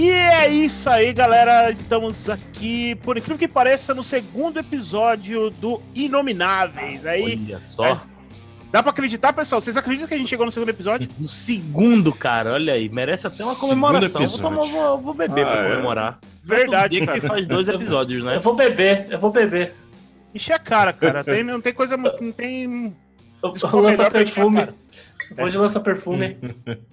E é isso aí, galera. Estamos aqui, por incrível que pareça, no segundo episódio do Inomináveis. Aí, Olha só. É. dá pra acreditar, pessoal? Vocês acreditam que a gente chegou no segundo episódio? No segundo, cara, olha aí, merece até uma comemoração. Vou, tomar, vou, vou beber Ah, pra é. comemorar. Verdade, Todo dia que cara. se faz dois episódios, né? Eu vou beber, eu vou beber. Encher a cara, cara. Tem, não tem coisa. Não tem. Pra encher a perfume. cara. Hoje lança perfume.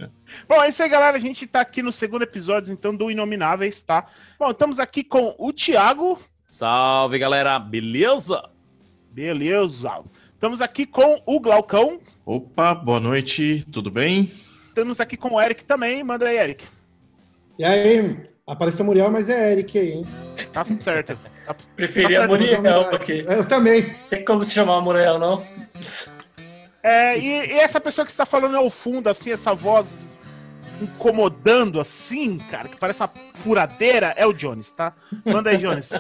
Bom, é isso aí, galera. A gente tá aqui no segundo episódio, então, do Inomináveis, tá? Bom, estamos aqui com o Thiago. Salve, galera, beleza? Beleza. Estamos aqui com o Glaucão. Opa, boa noite, tudo bem? Estamos aqui com o Eric também. Manda aí, Eric. E aí, apareceu Muriel, mas é Eric aí, hein? Tá certo. Tá- Preferi Tá a certo, Muriel aqui. Eu também. Tem como se chamar Muriel, não? É, e, e essa pessoa que está falando ao fundo, assim, essa voz incomodando, assim, cara, que parece uma furadeira, é o Jones, tá? Manda aí, Jones.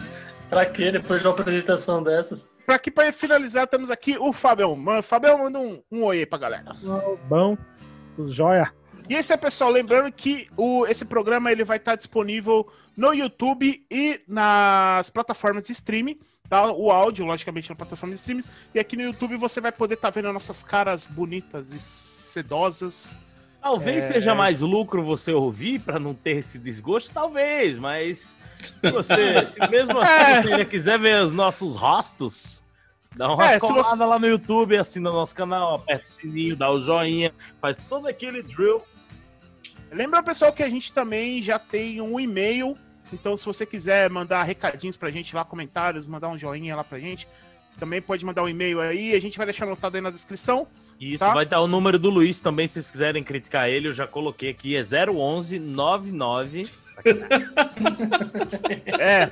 Pra quê? Depois de uma apresentação dessas. pra aqui, pra finalizar, temos aqui o Fabião. Fabião, manda um, um oi pra galera. Bom, jóia. E esse é, pessoal, lembrando que o, esse programa ele vai estar disponível no YouTube e nas plataformas de streaming, tá? O áudio, logicamente, na plataforma de streaming. E aqui no YouTube você vai poder estar vendo nossas caras bonitas e sedosas. Talvez É. seja mais lucro você ouvir pra não ter esse desgosto, talvez, mas se você, se mesmo assim É. você ainda quiser ver os nossos rostos, dá uma É, colada lá no YouTube, assina o nosso canal, aperta o sininho, dá o joinha, faz todo aquele drill. Lembra, pessoal, que a gente também já tem um e-mail. Então, se você quiser mandar recadinhos pra gente lá, comentários, mandar um joinha lá pra gente, também pode mandar um e-mail aí. A gente vai deixar anotado aí na descrição. Isso, Tá. vai estar o número do Luiz também, se vocês quiserem criticar ele, eu já coloquei aqui, é 011 99. É.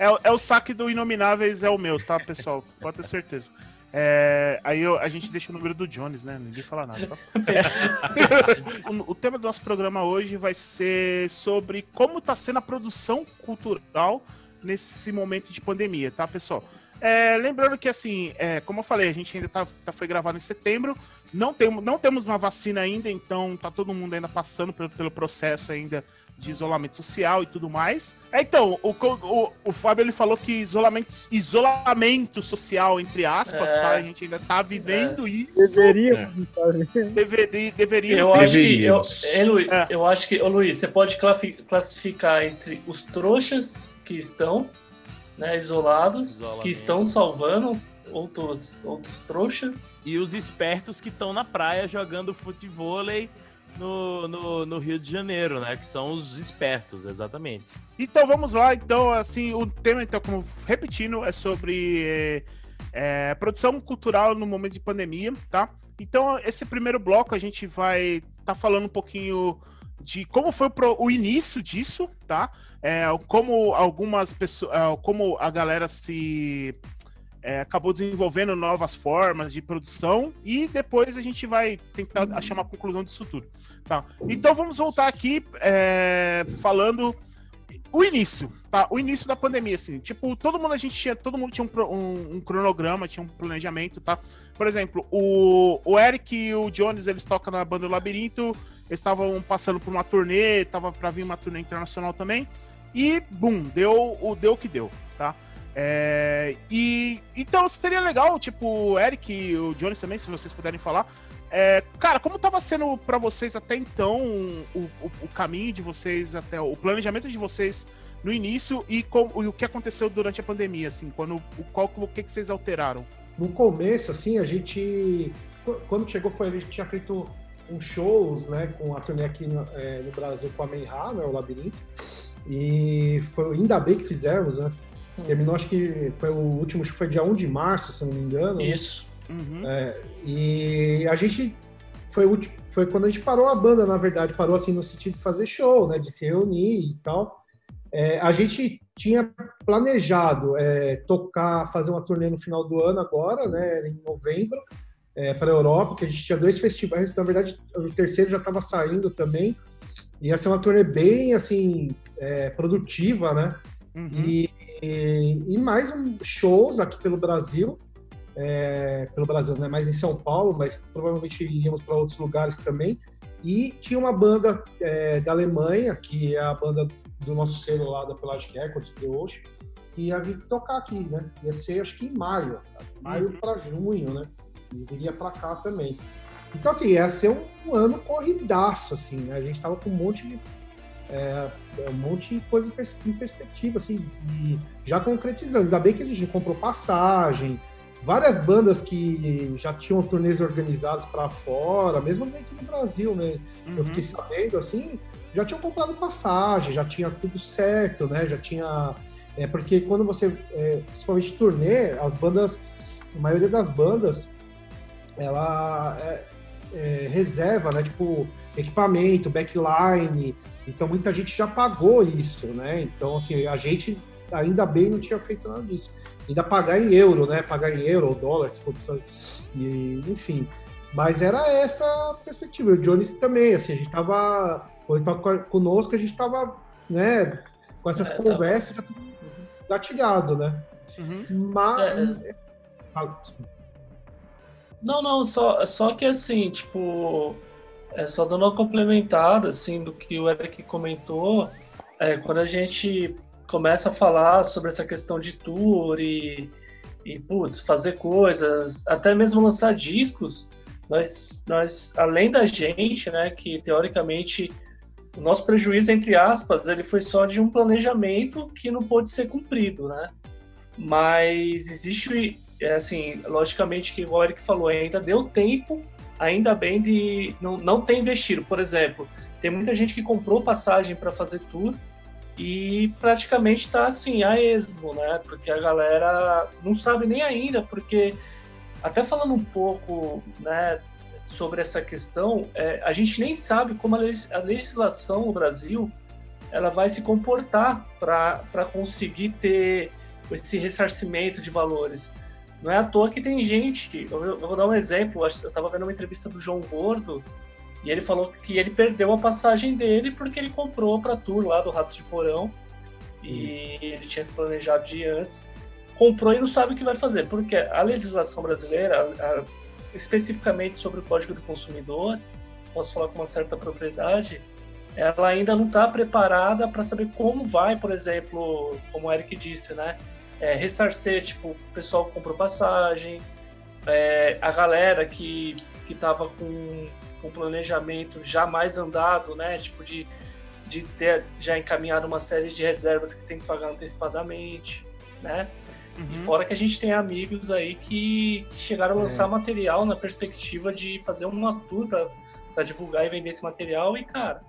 É, é o saque do Inomináveis, é o meu, tá, pessoal? Pode ter certeza. É, aí eu- a gente deixa o número do Jones, né? Ninguém fala nada, tá? o, o tema do nosso programa hoje vai ser sobre como tá sendo a produção cultural nesse momento de pandemia, tá, pessoal? É, lembrando que, assim, é, como eu falei, a gente ainda tá, tá- foi gravado em setembro, não, tem, não temos uma vacina ainda, então tá todo mundo ainda passando pelo, pelo processo ainda de isolamento social e tudo mais. É, então, o, o, o Fábio ele falou que isolamento, isolamento social, entre aspas, É. tá? A gente ainda tá vivendo isso. Deveríamos estar Deveri- deveríamos Eu acho que. Eu, Deveríamos. Hein, Luiz, É. eu acho que. Ô Luiz, você pode classificar entre os trouxas que estão né, isolados, Isolamento. que estão salvando outros, outros trouxas. E os espertos que estão na praia jogando futevôlei no, no, no Rio de Janeiro, né? Que são os espertos, exatamente. Então vamos lá, então, assim, o tema, então, como repetindo, é sobre é, é, produção cultural no momento de pandemia, tá? Então, esse primeiro bloco a gente vai tá falando um pouquinho de como foi o, o início disso, tá? É, como algumas pessoas, é, como a galera se é, acabou desenvolvendo novas formas de produção e depois a gente vai tentar achar uma conclusão disso tudo, tá? Então vamos voltar aqui é, falando o início, tá? O início da pandemia, assim. Tipo, todo mundo a gente tinha, todo mundo tinha um, um- um cronograma, tinha um planejamento, tá? Por exemplo, o, o Eric e o Jones, eles tocam na banda Labirinto, eles estavam passando por uma turnê, tava pra vir uma turnê internacional também. E, bum, deu o deu que deu, tá? É, e então seria legal, tipo, o Eric e o Jones também, se vocês puderem falar. É, cara, como tava sendo pra vocês até então o, o, o caminho de vocês, até o planejamento de vocês no início e, como, e o que aconteceu durante a pandemia, assim, quando o qual o que, que vocês alteraram? No começo, assim, a gente. qu- Quando chegou, foi, a gente tinha feito uns shows, né, com a turnê aqui no, é, no Brasil com a Menra, né, o Labirinto. E foi ainda bem que fizemos, né? Terminou, acho que foi o último, acho que foi dia 1 de março, se não me engano. Isso. Uhum. E a gente foi, foi quando a gente parou a banda, na verdade, parou assim no sentido de fazer show, né, de se reunir e tal. É, a gente tinha planejado é, tocar, fazer uma turnê no final do ano agora, né, em novembro, para a Europa, que a gente tinha dois festivais, na verdade o terceiro já estava saindo também. Ia ser uma turnê bem assim é, produtiva, né? Uhum. E, e, mais um, shows aqui pelo Brasil, é, pelo Brasil, né? Mais em São Paulo, mas provavelmente iríamos para outros lugares também. E tinha uma banda é, da Alemanha, que é a banda do nosso selo lá da Pelagic Records, The Ocean, que ia vir tocar aqui, né? Ia ser, acho que em maio, maio para junho, né? E viria para cá também. Então, assim, ia ser um, um ano corridaço, assim, né? A gente tava com um monte de é, um monte de coisa em, pers em perspectiva, assim, e já concretizando. Ainda bem que a gente comprou passagem, várias bandas que já tinham turnês organizados para fora, mesmo aqui no Brasil, né? Uhum. Eu fiquei sabendo, assim, já tinham comprado passagem, já tinha tudo certo, né? Já tinha. É porque quando você. É, principalmente turnê, as bandas. A maioria das bandas, ela é, é, reserva, né? Tipo, equipamento, backline. Então muita gente já pagou isso, né? Então, assim, a gente ainda bem não tinha feito nada disso. Ainda pagar em euro, né? Pagar em euro ou dólar, se for precisar. E, enfim. Mas era essa a perspectiva. O Jones também, assim, a gente tava. Quando ele tava conosco, a gente tava, né? Com essas É, conversas, já tudo gatilhado, né? Uhum. Mas. É, Ah, Não, não, só, só que assim, tipo, é só dando uma complementada, assim, do que o Eric comentou, é, quando a gente começa a falar sobre essa questão de tour e, e putz, fazer coisas, até mesmo lançar discos, nós, nós, além da gente, né, que teoricamente o nosso prejuízo, entre aspas, ele foi só de um planejamento que não pôde ser cumprido, né? Mas existe, é assim, logicamente que o Eric falou, ainda deu tempo, ainda bem de não, não ter investido. Por exemplo, tem muita gente que comprou passagem para fazer tour e praticamente está assim, a esmo, né? Porque a galera não sabe nem ainda, porque até falando um pouco, né, sobre essa questão, é, a gente nem sabe como a, legis- a legislação no Brasil ela vai se comportar para conseguir ter esse ressarcimento de valores. Não é à toa que tem gente, eu, eu vou dar um exemplo, eu estava vendo uma entrevista do João Gordo, e ele falou que ele perdeu a passagem dele porque ele comprou para tour lá do Ratos de Porão, e ele tinha se planejado de ir antes, comprou e não sabe o que vai fazer, porque a legislação brasileira, a- especificamente sobre o Código do Consumidor, posso falar com uma certa propriedade, ela ainda não está preparada para saber como vai, por exemplo, como o Eric disse, né? É, ressarcer, tipo, o pessoal que comprou passagem, é, a galera que, que tava com com planejamento já mais andado, né? Tipo, de, de ter já encaminhado uma série de reservas que tem que pagar antecipadamente, né? E Uhum. fora que a gente tem amigos aí que, que chegaram a lançar material na perspectiva de fazer uma tour para divulgar e vender esse material e, cara,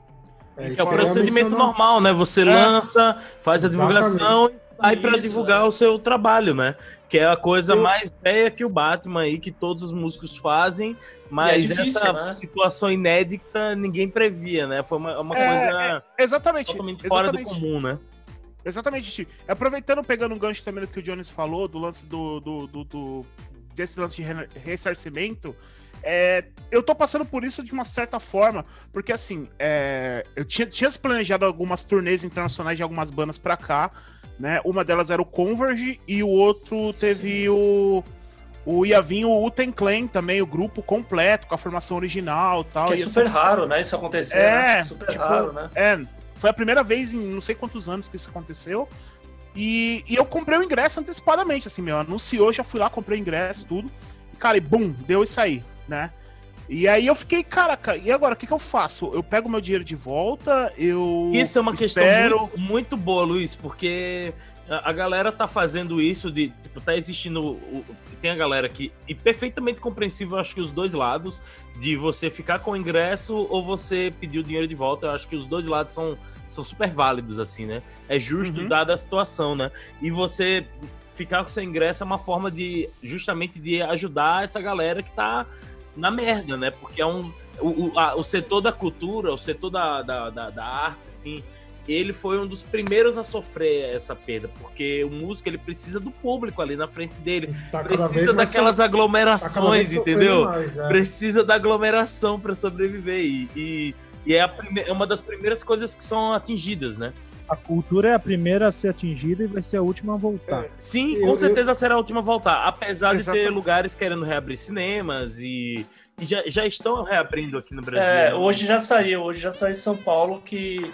é, é o aí procedimento normal, né? Você lança, faz a divulgação e sai para divulgar é. o seu trabalho, né? Que é a coisa Eu- mais velha que o Batman aí, que todos os músicos fazem, mas difícil, essa né? situação inédita ninguém previa, né? Foi uma, uma É, coisa Exatamente. totalmente fora do exatamente. comum, né? Exatamente, Ti. Aproveitando, pegando um gancho também do que o Jones falou, do lance do. do, do- do- desse lance de re- ressarcimento, é, eu tô passando por isso de uma certa forma, porque assim, é, eu tinha, tinha planejado algumas turnês internacionais de algumas bandas pra cá, né? Uma delas era o Converge e o outro teve o. O ia vir o Uten Clan também, o grupo completo, com a formação original e tal. que é super raro, né? Isso acontecer, É, né? Super tipo, raro, né? É, foi a primeira vez em não sei quantos anos que isso aconteceu. E, e eu comprei o ingresso antecipadamente, assim, meu. Anunciou, já fui lá, comprei o ingresso, tudo. E, cara, e bum, deu isso aí, né? E aí eu fiquei, caraca, e agora o que, que eu faço? Eu pego meu dinheiro de volta, eu. Isso é uma questão espero. muito, muito boa, Luiz, porque a, galera tá fazendo isso de, tipo, tá existindo. tem a galera que. E perfeitamente compreensível, acho que os dois lados, de você ficar com o ingresso ou você pedir o dinheiro de volta. Eu acho que os dois lados são, são super válidos, assim, né? É justo Uhum. dada a situação, né? E você ficar com seu ingresso é uma forma de justamente de ajudar essa galera que tá na merda, né? Porque é um. O, o, a- o setor da cultura, o setor da, da, da, da arte, assim, ele foi um dos primeiros a sofrer essa perda, porque o músico ele precisa do público ali na frente dele, Tá precisa daquelas so- tá aglomerações, sofrendo entendeu? mais, é. Precisa da aglomeração para sobreviver e, e, e é, prime- é uma das primeiras coisas que são atingidas, né? A cultura é a primeira a ser atingida e vai ser a última a voltar. Sim, Eu- com eu- certeza será a última a voltar. Apesar de ter Exatamente. lugares querendo reabrir cinemas e, e já, já estão reabrindo aqui no Brasil. É, hoje já saiu, hoje já saiu em São Paulo que,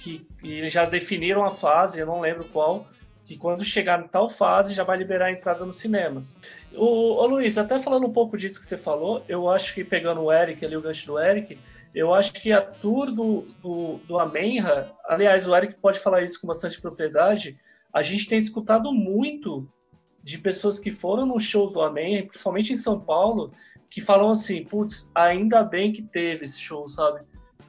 que, que eles já definiram a fase, eu não lembro qual, que quando chegar em tal fase já vai liberar a entrada nos cinemas. O, ô Luiz, até falando um pouco disso que você falou, eu acho que pegando o Eric ali, o gancho do Eric, eu acho que a tour do, do, do Amenra, aliás, o Eric pode falar isso com bastante propriedade, a gente tem escutado muito de pessoas que foram nos shows do Amenra, principalmente em São Paulo, que falam assim, putz, ainda bem que teve esse show, sabe?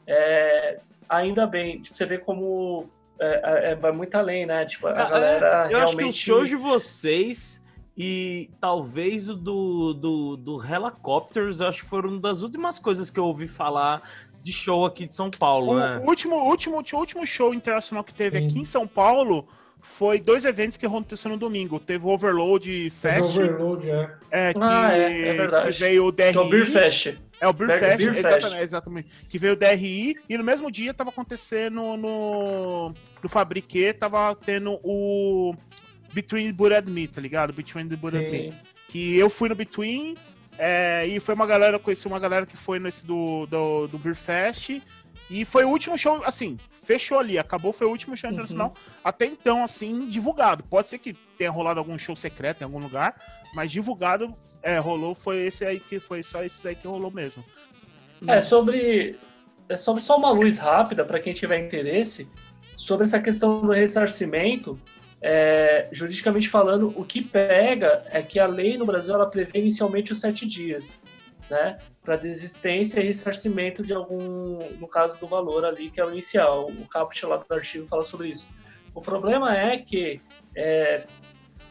É, ainda bem, tipo, você vê como é, é, vai muito além, né? Tipo, a Ah, galera é, eu realmente... acho que os shows de vocês e talvez o do, do, do Helicopters, eu acho que foram uma das últimas coisas que eu ouvi falar de show aqui de São Paulo, O né? último, último, o último show internacional que teve Sim. aqui em São Paulo foi dois eventos que aconteceram no domingo. Teve o Overload Fest, Overload, é. é, que, Ah, é, é verdade. que veio o DRI. Que é o Beer Fest. É o Beer Beer- Fest, Beer Fest. exatamente, exatamente. Que veio o DRI e no mesmo dia tava acontecendo no, no Fabriquet, tava tendo o Between the Bull and Me, tá ligado? Between the Bull and Me. Que eu fui no Between é, e foi uma galera, conheci uma galera que foi nesse do, do, do Beer Fest e foi o último show, assim, fechou ali, acabou, foi o último show Uhum. internacional até então, assim, divulgado. Pode ser que tenha rolado algum show secreto em algum lugar, mas divulgado, é, rolou, foi esse aí que foi só esse aí que rolou mesmo. É sobre, é sobre só uma luz rápida para quem tiver interesse sobre essa questão do ressarcimento. É, juridicamente falando, o que pega é que a lei no Brasil ela prevê inicialmente os sete dias, né, para desistência e ressarcimento de algum, no caso do valor ali que é o inicial. O caput lá do artigo fala sobre isso. O problema é que é,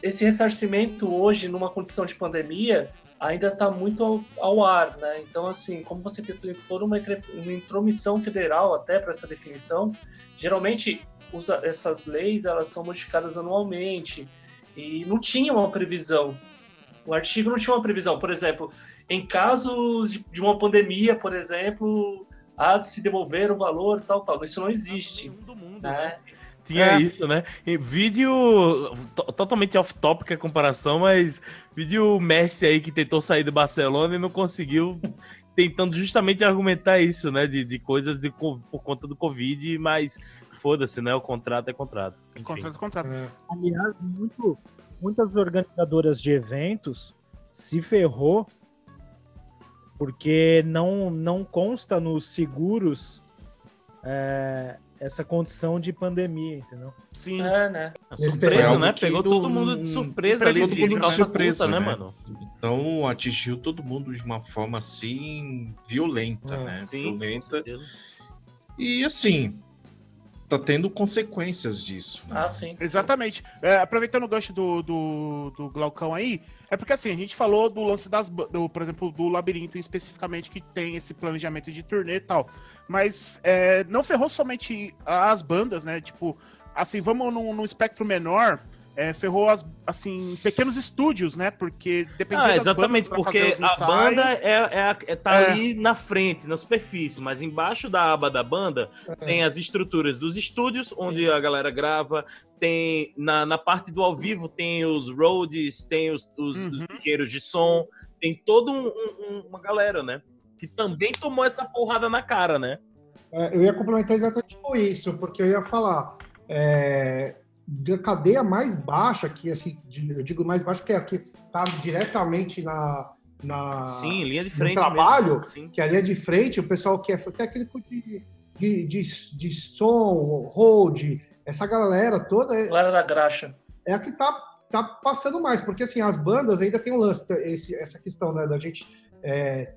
esse ressarcimento hoje, numa condição de pandemia, ainda está muito ao, ao ar, né? Então, assim, como você tem toda uma, uma intromissão federal até para essa definição, geralmente usa, essas leis elas são modificadas anualmente e não tinha uma previsão. O artigo não tinha uma previsão. Por exemplo, em casos de, de uma pandemia, por exemplo, há de se devolver o valor, tal, tal. Isso não existe, do mundo, né? né? Tinha É. isso, né? E vídeo to- totalmente off-topic a comparação, mas vídeo Messi aí que tentou sair do Barcelona e não conseguiu, tentando justamente argumentar isso, né? De, de coisas de, por conta do Covid, mas foda-se, né? O contrato é contrato. Enfim. Contrato, contrato. é. Aliás, muito- muitas organizadoras de eventos se ferrou porque não, não consta nos seguros é, essa condição de pandemia, entendeu? Sim. É, né? A Esse surpresa, né? Pegou do- todo mundo de surpresa ali, todo mundo de de calça surpresa, curta, né, né? mano? Então atingiu todo mundo de uma forma assim violenta, É. né? Sim, com Violenta. certeza. E assim, tá tendo consequências disso. né? Ah, sim. Exatamente. É, aproveitando o gancho do, do, do Glaucão aí, é porque assim, a gente falou do lance das. Do, por exemplo, do labirinto especificamente, que tem esse planejamento de turnê e tal. Mas é, não ferrou somente as bandas, né? Tipo, assim, vamos num, num espectro menor. É, ferrou as, assim, pequenos estúdios, né? Porque dependia Ah, exatamente, porque fazer os a banda é, é, é- tá É. ali na frente, na superfície, mas embaixo da aba da banda É. tem as estruturas dos estúdios, onde a galera grava, tem na, na parte do ao vivo tem os roads, tem os, os, os Uhum. engenheiros de som, tem toda um- um- uma galera, né? Que também tomou essa porrada na cara, né? É, eu ia complementar exatamente com isso, porque eu ia falar é, da cadeia mais baixa, que assim, eu digo mais baixa porque aqui está diretamente na, na Sim, linha de no frente trabalho, que ali é de frente, o pessoal que é técnico de, de, de, de som, hold, essa galera toda é, Galera da graxa. é a que tá, tá passando mais, porque assim, as bandas ainda tem um lance, esse, essa questão né, da gente é,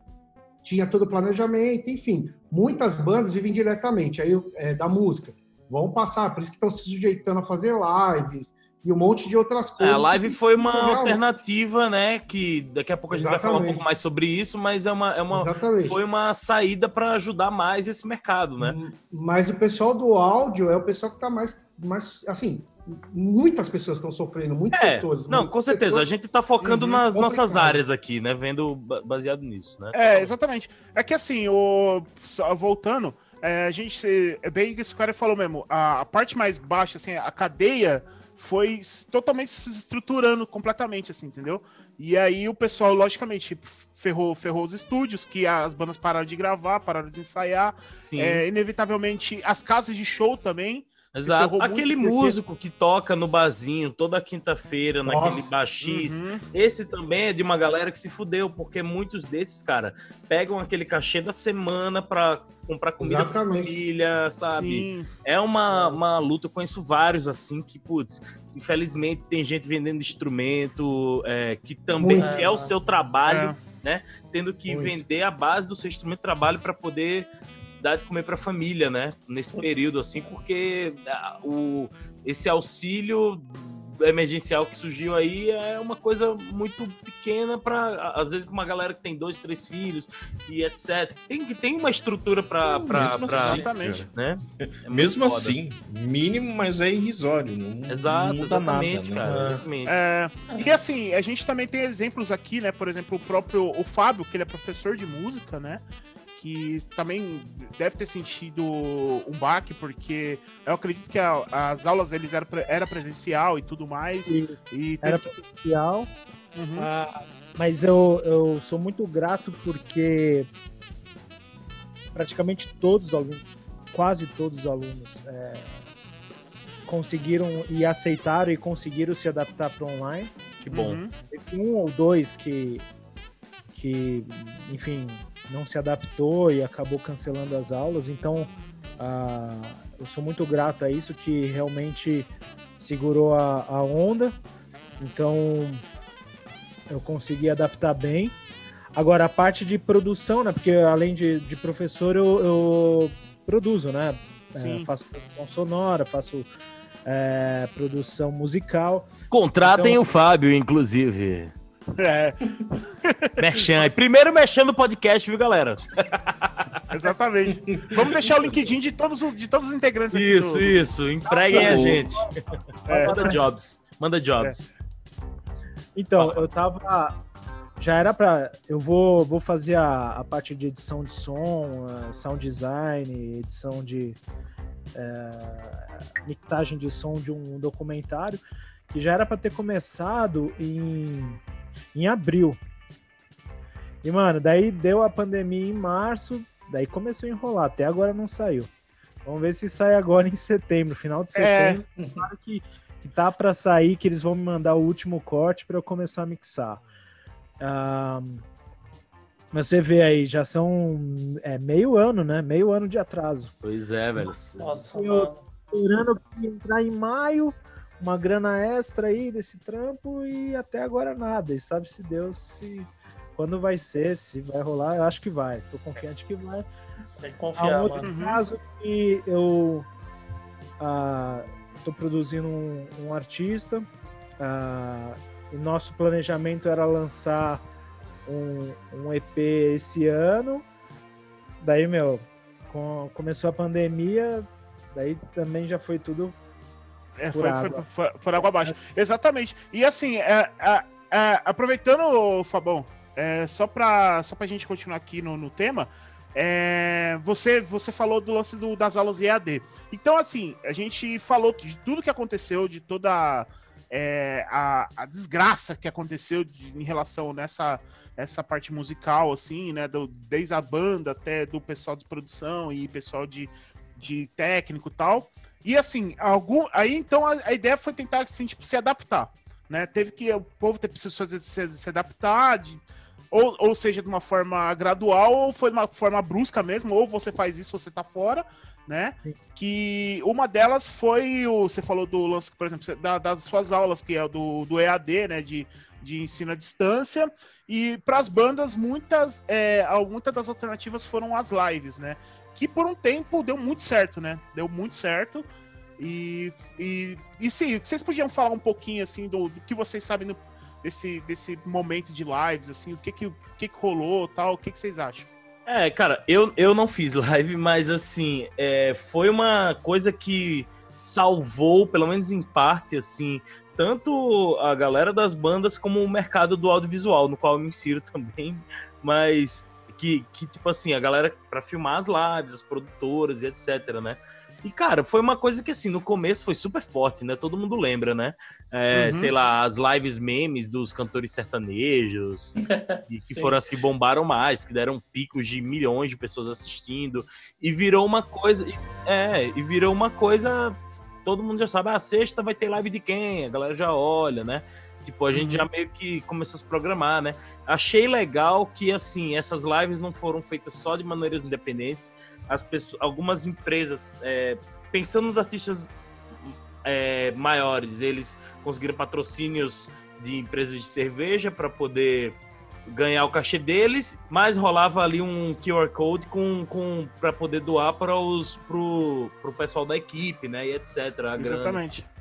tinha todo o planejamento, enfim, muitas bandas vivem diretamente aí é, da música, vão passar, por isso que estão se sujeitando a fazer lives e um monte de outras É, coisas. a live foi uma realmente- alternativa, né? Que daqui a pouco a gente vai falar um Exatamente. pouco mais sobre isso, mas é uma, é uma, Exatamente. foi uma saída para ajudar mais esse mercado, né? Mas o pessoal do áudio é o pessoal que está mais, mais, assim, muitas pessoas estão sofrendo, muitos É, setores. não, muitos com certeza. A setores- gente tá focando Uhum, nas nossas complicado. áreas aqui, né? Vendo ba- baseado nisso, né? É, exatamente. É que assim, o... voltando, é, a gente, é bem isso que o cara falou mesmo, a, a parte mais baixa, assim, a cadeia foi totalmente se estruturando completamente, assim, entendeu? E aí o pessoal, logicamente, ferrou, ferrou os estúdios, que as bandas pararam de gravar, pararam de ensaiar, é, inevitavelmente as casas de show também, Exato. Aquele porque- músico que toca no barzinho toda quinta-feira, naquele baixis. Uhum. Esse também é de uma galera que se fudeu, porque muitos desses, cara, pegam aquele cachê da semana pra comprar comida pra Exatamente. família, sabe? Sim, É uma, uma luta, eu conheço vários assim que, putz, infelizmente tem gente vendendo instrumento é, que também que é o seu trabalho, É. tendo que Muito. vender a base do seu instrumento de trabalho para poder de comer para a família, né? Nesse período assim, porque ah, o esse auxílio emergencial que surgiu aí é uma coisa muito pequena para às vezes uma galera que tem dois, três filhos e etc. Tem que tem uma estrutura para Mesmo para assim, né? É Mesmo foda. assim, mínimo, mas é irrisório. Não, Exato, não muda exatamente, nada, cara. né? Exatamente. É, e assim, a gente também tem exemplos aqui, né? Por exemplo, o próprio o Fábio, que ele é professor de música, né? Que também deve ter sentido um baque, porque eu acredito que a- as aulas eles eram era presencial e tudo mais. E E era teve- presencial, Uhum. ah, mas eu, eu sou muito grato porque praticamente todos os alunos, quase todos os alunos, é, conseguiram e aceitaram e conseguiram se adaptar para online. Que bom. Uhum. Teve um ou dois que, que, enfim, não se adaptou e acabou cancelando as aulas. Então, ah, eu sou muito grato a isso, que realmente segurou a, a onda. Então, eu consegui adaptar bem. Agora, a parte de produção, né? Porque além de, de professor, eu, eu produzo, né? É, faço produção sonora, faço é, produção musical. Contratem Então- o Fábio, inclusive. É, Merchan. aí. Primeiro merchan do podcast, viu, galera? exatamente. Vamos deixar o LinkedIn de todos os, de todos os integrantes aqui Isso, do- isso. Empreguem a Tá gente. É. Manda jobs. Manda jobs. Então, eu tava. Já era pra. Eu vou, vou fazer a, a parte de edição de som, eh, sound design, edição de. eh, mixagem de som de um documentário, que já era pra ter começado em, em abril. E, mano, daí deu a pandemia em março, daí começou a enrolar. Até agora não saiu. Vamos ver se sai agora em setembro, final de É. setembro. Claro que, que tá pra sair, que eles vão me mandar o último corte pra eu começar a mixar. Ah, mas você vê aí, já são é, meio ano, né? Meio ano de atraso. Pois é, velho. Nossa, Eu- mano. Esperando entrar em maio, uma grana extra aí desse trampo e até agora nada. E sabe se Deus se quando vai ser, se vai rolar, eu acho que vai. Tô confiante que vai. Tem que Há confiar, um outro mano. Caso que eu ah, tô produzindo um, um artista. ah, o nosso planejamento era lançar um, um EP esse ano. Daí, meu, com- começou a pandemia, daí também já foi tudo. É, foi, água. foi, foi, foi água abaixo. Exatamente. E assim, é, é, é, aproveitando, Fabão, é, só, pra, só pra gente continuar aqui no, no tema, é, você, você falou do lance do- das aulas EAD. Então, assim, a gente falou de tudo que aconteceu, de toda é, a, a desgraça que aconteceu de- em relação nessa essa parte musical, assim, né? do- desde a banda até do pessoal de produção e pessoal de, de técnico e tal. E assim, algum, aí então a, a ideia foi tentar assim, tipo, se adaptar. Né? Teve que o povo ter preciso fazer se, se adaptar, de- ou, ou seja, de uma forma gradual, ou foi de uma forma brusca mesmo, ou você faz isso, você tá fora, né? Sim. Que uma delas foi o. Você falou do lance, por exemplo, da- das suas aulas, que é do, do EAD, né? De, de ensino à distância. E para as bandas, muitas, é, muitas das alternativas foram as lives, né? Que por um tempo deu muito certo, né? Deu muito certo. E, e, e sim, vocês podiam falar um pouquinho assim do, do que vocês sabem no- desse, desse momento de lives, assim, o que que, o que, que rolou tal, o que, que vocês acham? É, cara, eu, eu não fiz live, mas assim, é, foi uma coisa que salvou, pelo menos em parte, assim, tanto a galera das bandas como o mercado do audiovisual, no qual eu me insiro também, mas que, que, tipo assim, a galera para filmar as lives, as produtoras e etc, né? E, cara, foi uma coisa que, assim, no começo foi super forte, né? Todo mundo lembra, né? É, uhum. Sei lá, as lives memes dos cantores sertanejos, e que foram as que bombaram mais, que deram picos de milhões de pessoas assistindo. E virou uma coisa. É, e virou uma coisa. Todo mundo já sabe, a ah, sexta vai ter live de quem? A galera já olha, né? Tipo, a gente uhum. já meio que começou a se programar, né? Achei legal que, assim, essas lives não foram feitas só de maneiras independentes, as pessoas, algumas empresas, é, pensando nos artistas é, maiores, eles conseguiram patrocínios de empresas de cerveja para poder ganhar o cachê deles, mas rolava ali um QR Code com, com para poder doar para os pro, pro pessoal da equipe, né, e etc. Exatamente. Grana.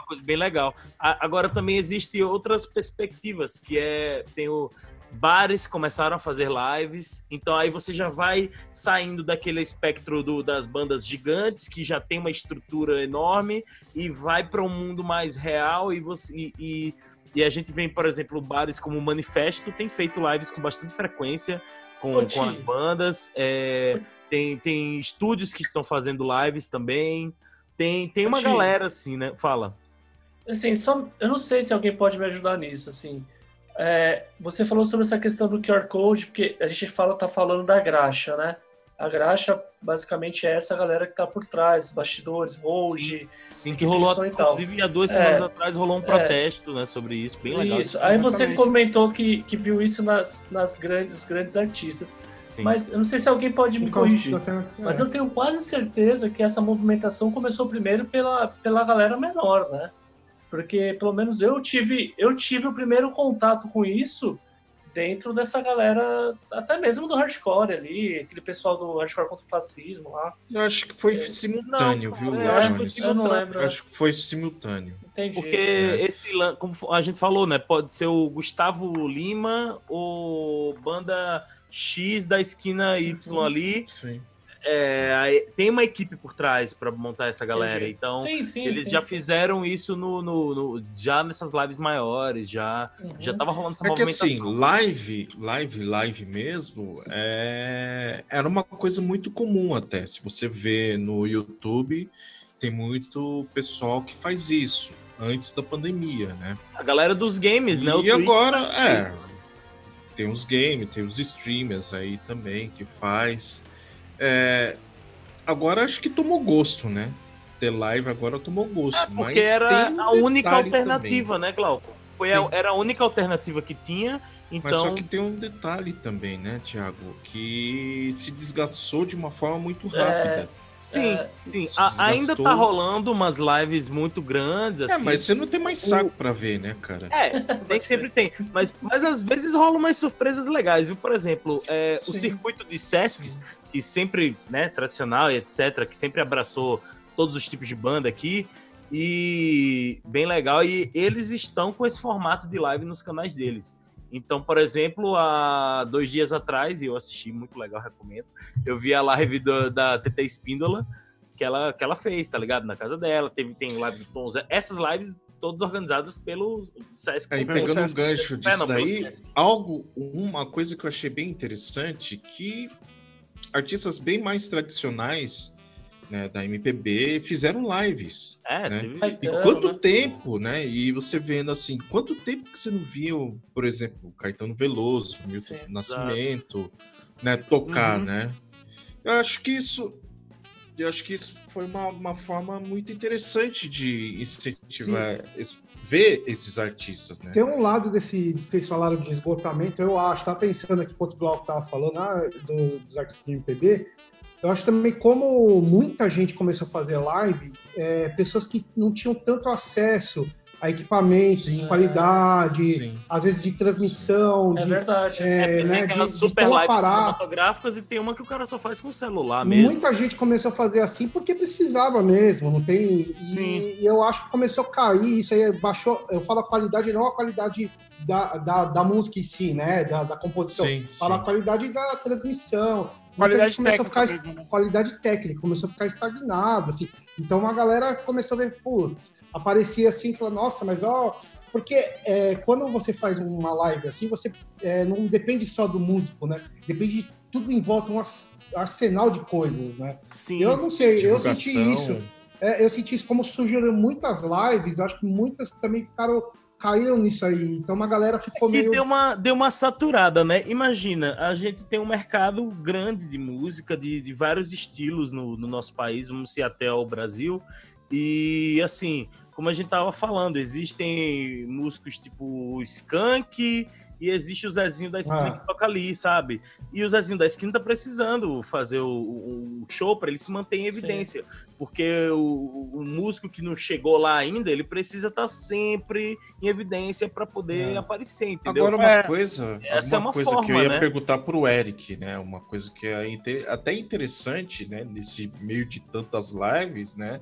Uma coisa bem legal. agora também existem outras perspectivas, que é tem o bares começaram a fazer lives, então aí você já vai saindo daquele espectro do, das bandas gigantes que já tem uma estrutura enorme e vai para um mundo mais real e você e, e, a gente vem, por exemplo, bares como o Manifesto tem feito lives com bastante frequência com, com as bandas, é, tem, tem estúdios que estão fazendo lives também, tem, tem uma galera assim, né? Fala. Assim, só, eu não sei se alguém pode me ajudar nisso, assim. É, você falou sobre essa questão do QR Code, porque a gente fala, tá falando da graxa, né? A graxa, basicamente, é essa galera que tá por trás, os bastidores, hold. Sim, sim que rolou, inclusive, há duas semanas é, atrás rolou um é. protesto, é, né, sobre isso, bem legal. Isso, aí você comentou que, que viu isso nas, nas grandes, nos grandes artistas. Sim. Mas eu não sei se alguém pode me corrigir. Mas é. eu tenho quase certeza que essa movimentação começou primeiro pela, pela galera menor, né? Porque pelo menos eu tive, eu tive o primeiro contato com isso dentro dessa galera, até mesmo do hardcore ali, aquele pessoal do hardcore contra o fascismo lá. Eu acho que foi é. simultâneo, não, viu? Eu acho que foi eu não lembro. acho que foi simultâneo. Entendi. Porque é. esse, como a gente falou, né? Pode ser o Gustavo Lima ou banda X da esquina Y uhum. ali. Sim. É, tem uma equipe por trás para montar essa galera. Entendi. Então, sim, sim, eles sim, já fizeram isso no, no, no, já nessas lives maiores, já uhum. já tava rolando essa é. Que, assim, live, live, live mesmo, é, era uma coisa muito comum até. Se você vê no YouTube, tem muito pessoal que faz isso antes da pandemia, né? A galera dos games, né? e agora, é, tem os games, tem os streamers aí também que faz. É, agora acho que tomou gosto, né? Ter live agora tomou gosto. É, porque era um a única alternativa, também. né, Glauco? Foi a, era a única alternativa que tinha. Então... Mas só que tem um detalhe também, né, Thiago? Que se desgastou de uma forma muito é, rápida. É... Sim, é, sim. A, ainda tá rolando umas lives muito grandes, assim. É, mas você não tem mais saco o... pra ver, né, cara? É, nem sempre tem. Mas, mas às vezes rolam umas surpresas legais, viu? Por exemplo, é, o circuito de Sescs que sempre, né, tradicional e etc, que sempre abraçou todos os tipos de banda aqui e bem legal e eles estão com esse formato de live nos canais deles. Então, por exemplo, há dois dias atrás, e eu assisti, muito legal, recomendo, eu vi a live do, da TT Espíndola, que ela, que ela fez, tá ligado? Na casa dela, teve, tem live do Tom Zé. Essas lives todas organizadas pelo Sesc. Aí, pegando um gancho disso daí, algo, uma coisa que eu achei bem interessante, que artistas bem mais tradicionais né, da MPB fizeram lives. É, né? E quanto né? tempo, né? E você vendo assim, quanto tempo que você não viu, por exemplo, Caetano Veloso, Milton Sim, Nascimento, exato. né, tocar, uhum. né? Eu acho que isso eu acho que isso foi uma, uma forma muito interessante de incentivar esse, ver esses artistas, né? Tem um lado desse, de vocês falaram de esgotamento, eu acho, tá pensando aqui enquanto o Glauco tava falando, ah, do, dos artistas do MPB, eu acho também como muita gente começou a fazer live, é, pessoas que não tinham tanto acesso a equipamentos de qualidade, sim. às vezes de transmissão. É de, verdade. É, é, né, tem aquelas de, super de lives cinematográficas e tem uma que o cara só faz com o celular mesmo. Muita gente começou a fazer assim porque precisava mesmo, não tem. E, e, eu acho que começou a cair, isso aí baixou. Eu falo a qualidade, não a qualidade da, da, da música em si, né? Da, da composição. Sim, falo sim. a qualidade da transmissão. Qualidade técnica. Ficar, mesmo, né? Qualidade técnica, começou a ficar estagnado, assim. Então a galera começou a ver, putz, aparecia assim, falando, nossa, mas ó, porque é, quando você faz uma live assim, você é, não depende só do músico, né? Depende de tudo em volta, um arsenal de coisas, né? Sim. Eu não sei, Divulgação. eu senti isso. É, eu senti isso como surgiram muitas lives, acho que muitas também ficaram caíram nisso aí. Então uma galera ficou é meio. deu uma, deu uma saturada, né? Imagina, a gente tem um mercado grande de música, de, de vários estilos no, no nosso país, vamos ser até o Brasil. E assim, como a gente tava falando, existem músicos tipo Skank e existe o Zezinho da esquina ah. que toca ali, sabe? E o Zezinho da esquina tá precisando fazer o, o show para ele se manter em evidência. Sim. Porque o, o, músico que não chegou lá ainda, ele precisa estar tá sempre em evidência para poder é. aparecer, entendeu? Agora, uma é, coisa, essa uma é uma coisa forma, que eu ia né? perguntar pro Eric, né? Uma coisa que é até interessante, né? Nesse meio de tantas lives, né?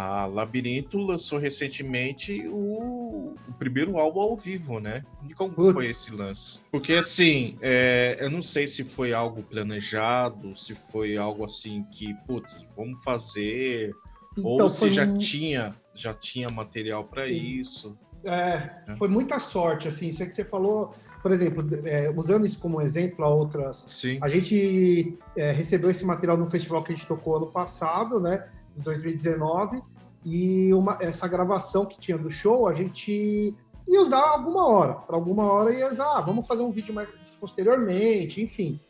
A Labirinto lançou recentemente o, o primeiro álbum ao vivo, né? E como Putz. foi esse lance? Porque assim, é, eu não sei se foi algo planejado, se foi algo assim que, putz, vamos fazer, então, ou se já um... tinha já tinha material para isso. É, é, foi muita sorte, assim, isso é que você falou, por exemplo, é, usando isso como exemplo a outras, Sim. a gente é, recebeu esse material no festival que a gente tocou ano passado, né? Em 2019, e uma, essa gravação que tinha do show, a gente ia usar alguma hora. Para alguma hora ia usar, ah, vamos fazer um vídeo mais posteriormente, enfim.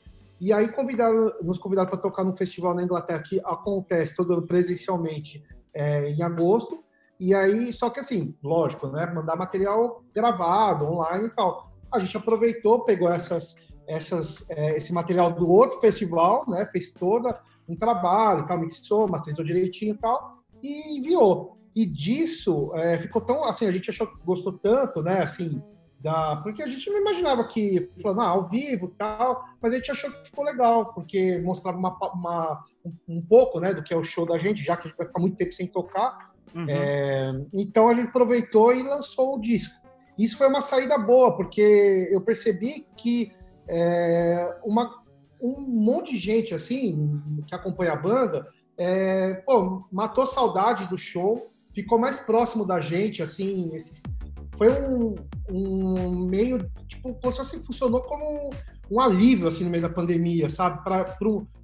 E aí convidaram, nos convidaram para tocar num festival na Inglaterra que acontece todo ano presencialmente é, em agosto. E aí, só que assim, lógico, né? Mandar material gravado, online e tal. A gente aproveitou, pegou essas, essas, é, esse material do outro festival, né? Fez toda um trabalho, tal, mixou, masterizou direitinho e tal, e enviou. E disso é, ficou tão assim, a gente achou que gostou tanto, né? Assim, da, porque a gente não imaginava que falando ah, ao vivo tal, mas a gente achou que ficou legal, porque mostrava uma, uma um, um, pouco né, do que é o show da gente, já que a gente vai ficar muito tempo sem tocar. Uhum. É, então a gente aproveitou e lançou o disco. Isso foi uma saída boa, porque eu percebi que é, uma, um monte de gente assim que acompanha a banda é, pô, matou saudade do show, ficou mais próximo da gente, assim, esse, foi um, um meio, tipo, como se assim, funcionou como um alívio, assim, no meio da pandemia, sabe? Para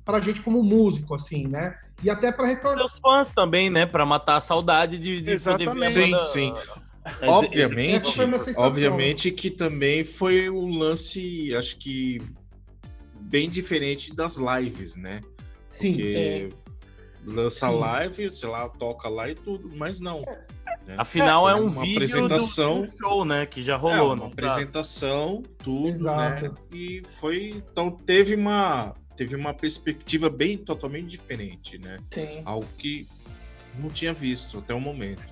a gente como músico, assim, né? E até para retornar... Seus fãs também, né? Para matar a saudade de, de Exatamente. Sim, sim. Obviamente, obviamente que também foi um lance, acho que bem diferente das lives, né? Sim. Porque é. lança Sim. live, sei lá, toca lá e tudo, mas não. É. Né? Afinal, é, é um vídeo apresentação, do, show, né? Que já rolou. É, uma apresentação, tudo, né? Exato. né? E foi. Então teve uma. Teve uma perspectiva bem totalmente diferente, né? Sim. Algo que não tinha visto até o momento.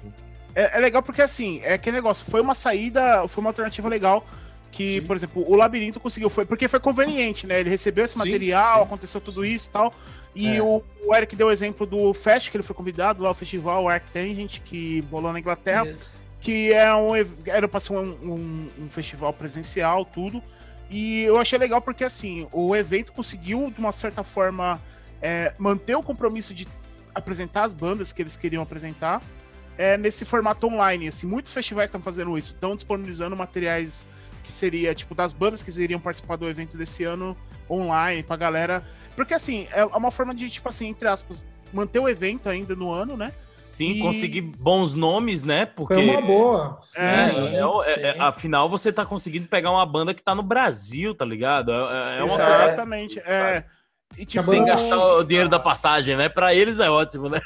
É, é legal porque assim, é que negócio, foi uma saída, foi uma alternativa legal que, sim. por exemplo, o Labirinto conseguiu, foi porque foi conveniente, né? Ele recebeu esse material, sim, aconteceu tudo isso e tal. E é. o, o, Eric deu o exemplo do Fest, que ele foi convidado lá, o festival Arctangent, que bolou na Inglaterra, isso. que é um, era para ser um, um, um, festival presencial, tudo. E eu achei legal porque, assim, o evento conseguiu, de uma certa forma, é, manter o compromisso de apresentar as bandas que eles queriam apresentar é, nesse formato online. Assim, muitos festivais estão fazendo isso, estão disponibilizando materiais que seria, tipo, das bandas que iriam participar do evento desse ano online, pra galera. Porque, assim, é uma forma de, tipo assim, entre aspas, manter o evento ainda no ano, né? Sim, e... conseguir bons nomes, né? Porque. Foi uma boa. É, é, é, afinal, você tá conseguindo pegar uma banda que tá no Brasil, tá ligado? É, é uma coisa. Exatamente. É. E, tipo, sem gastar o dinheiro da passagem, né? Pra eles é ótimo, né?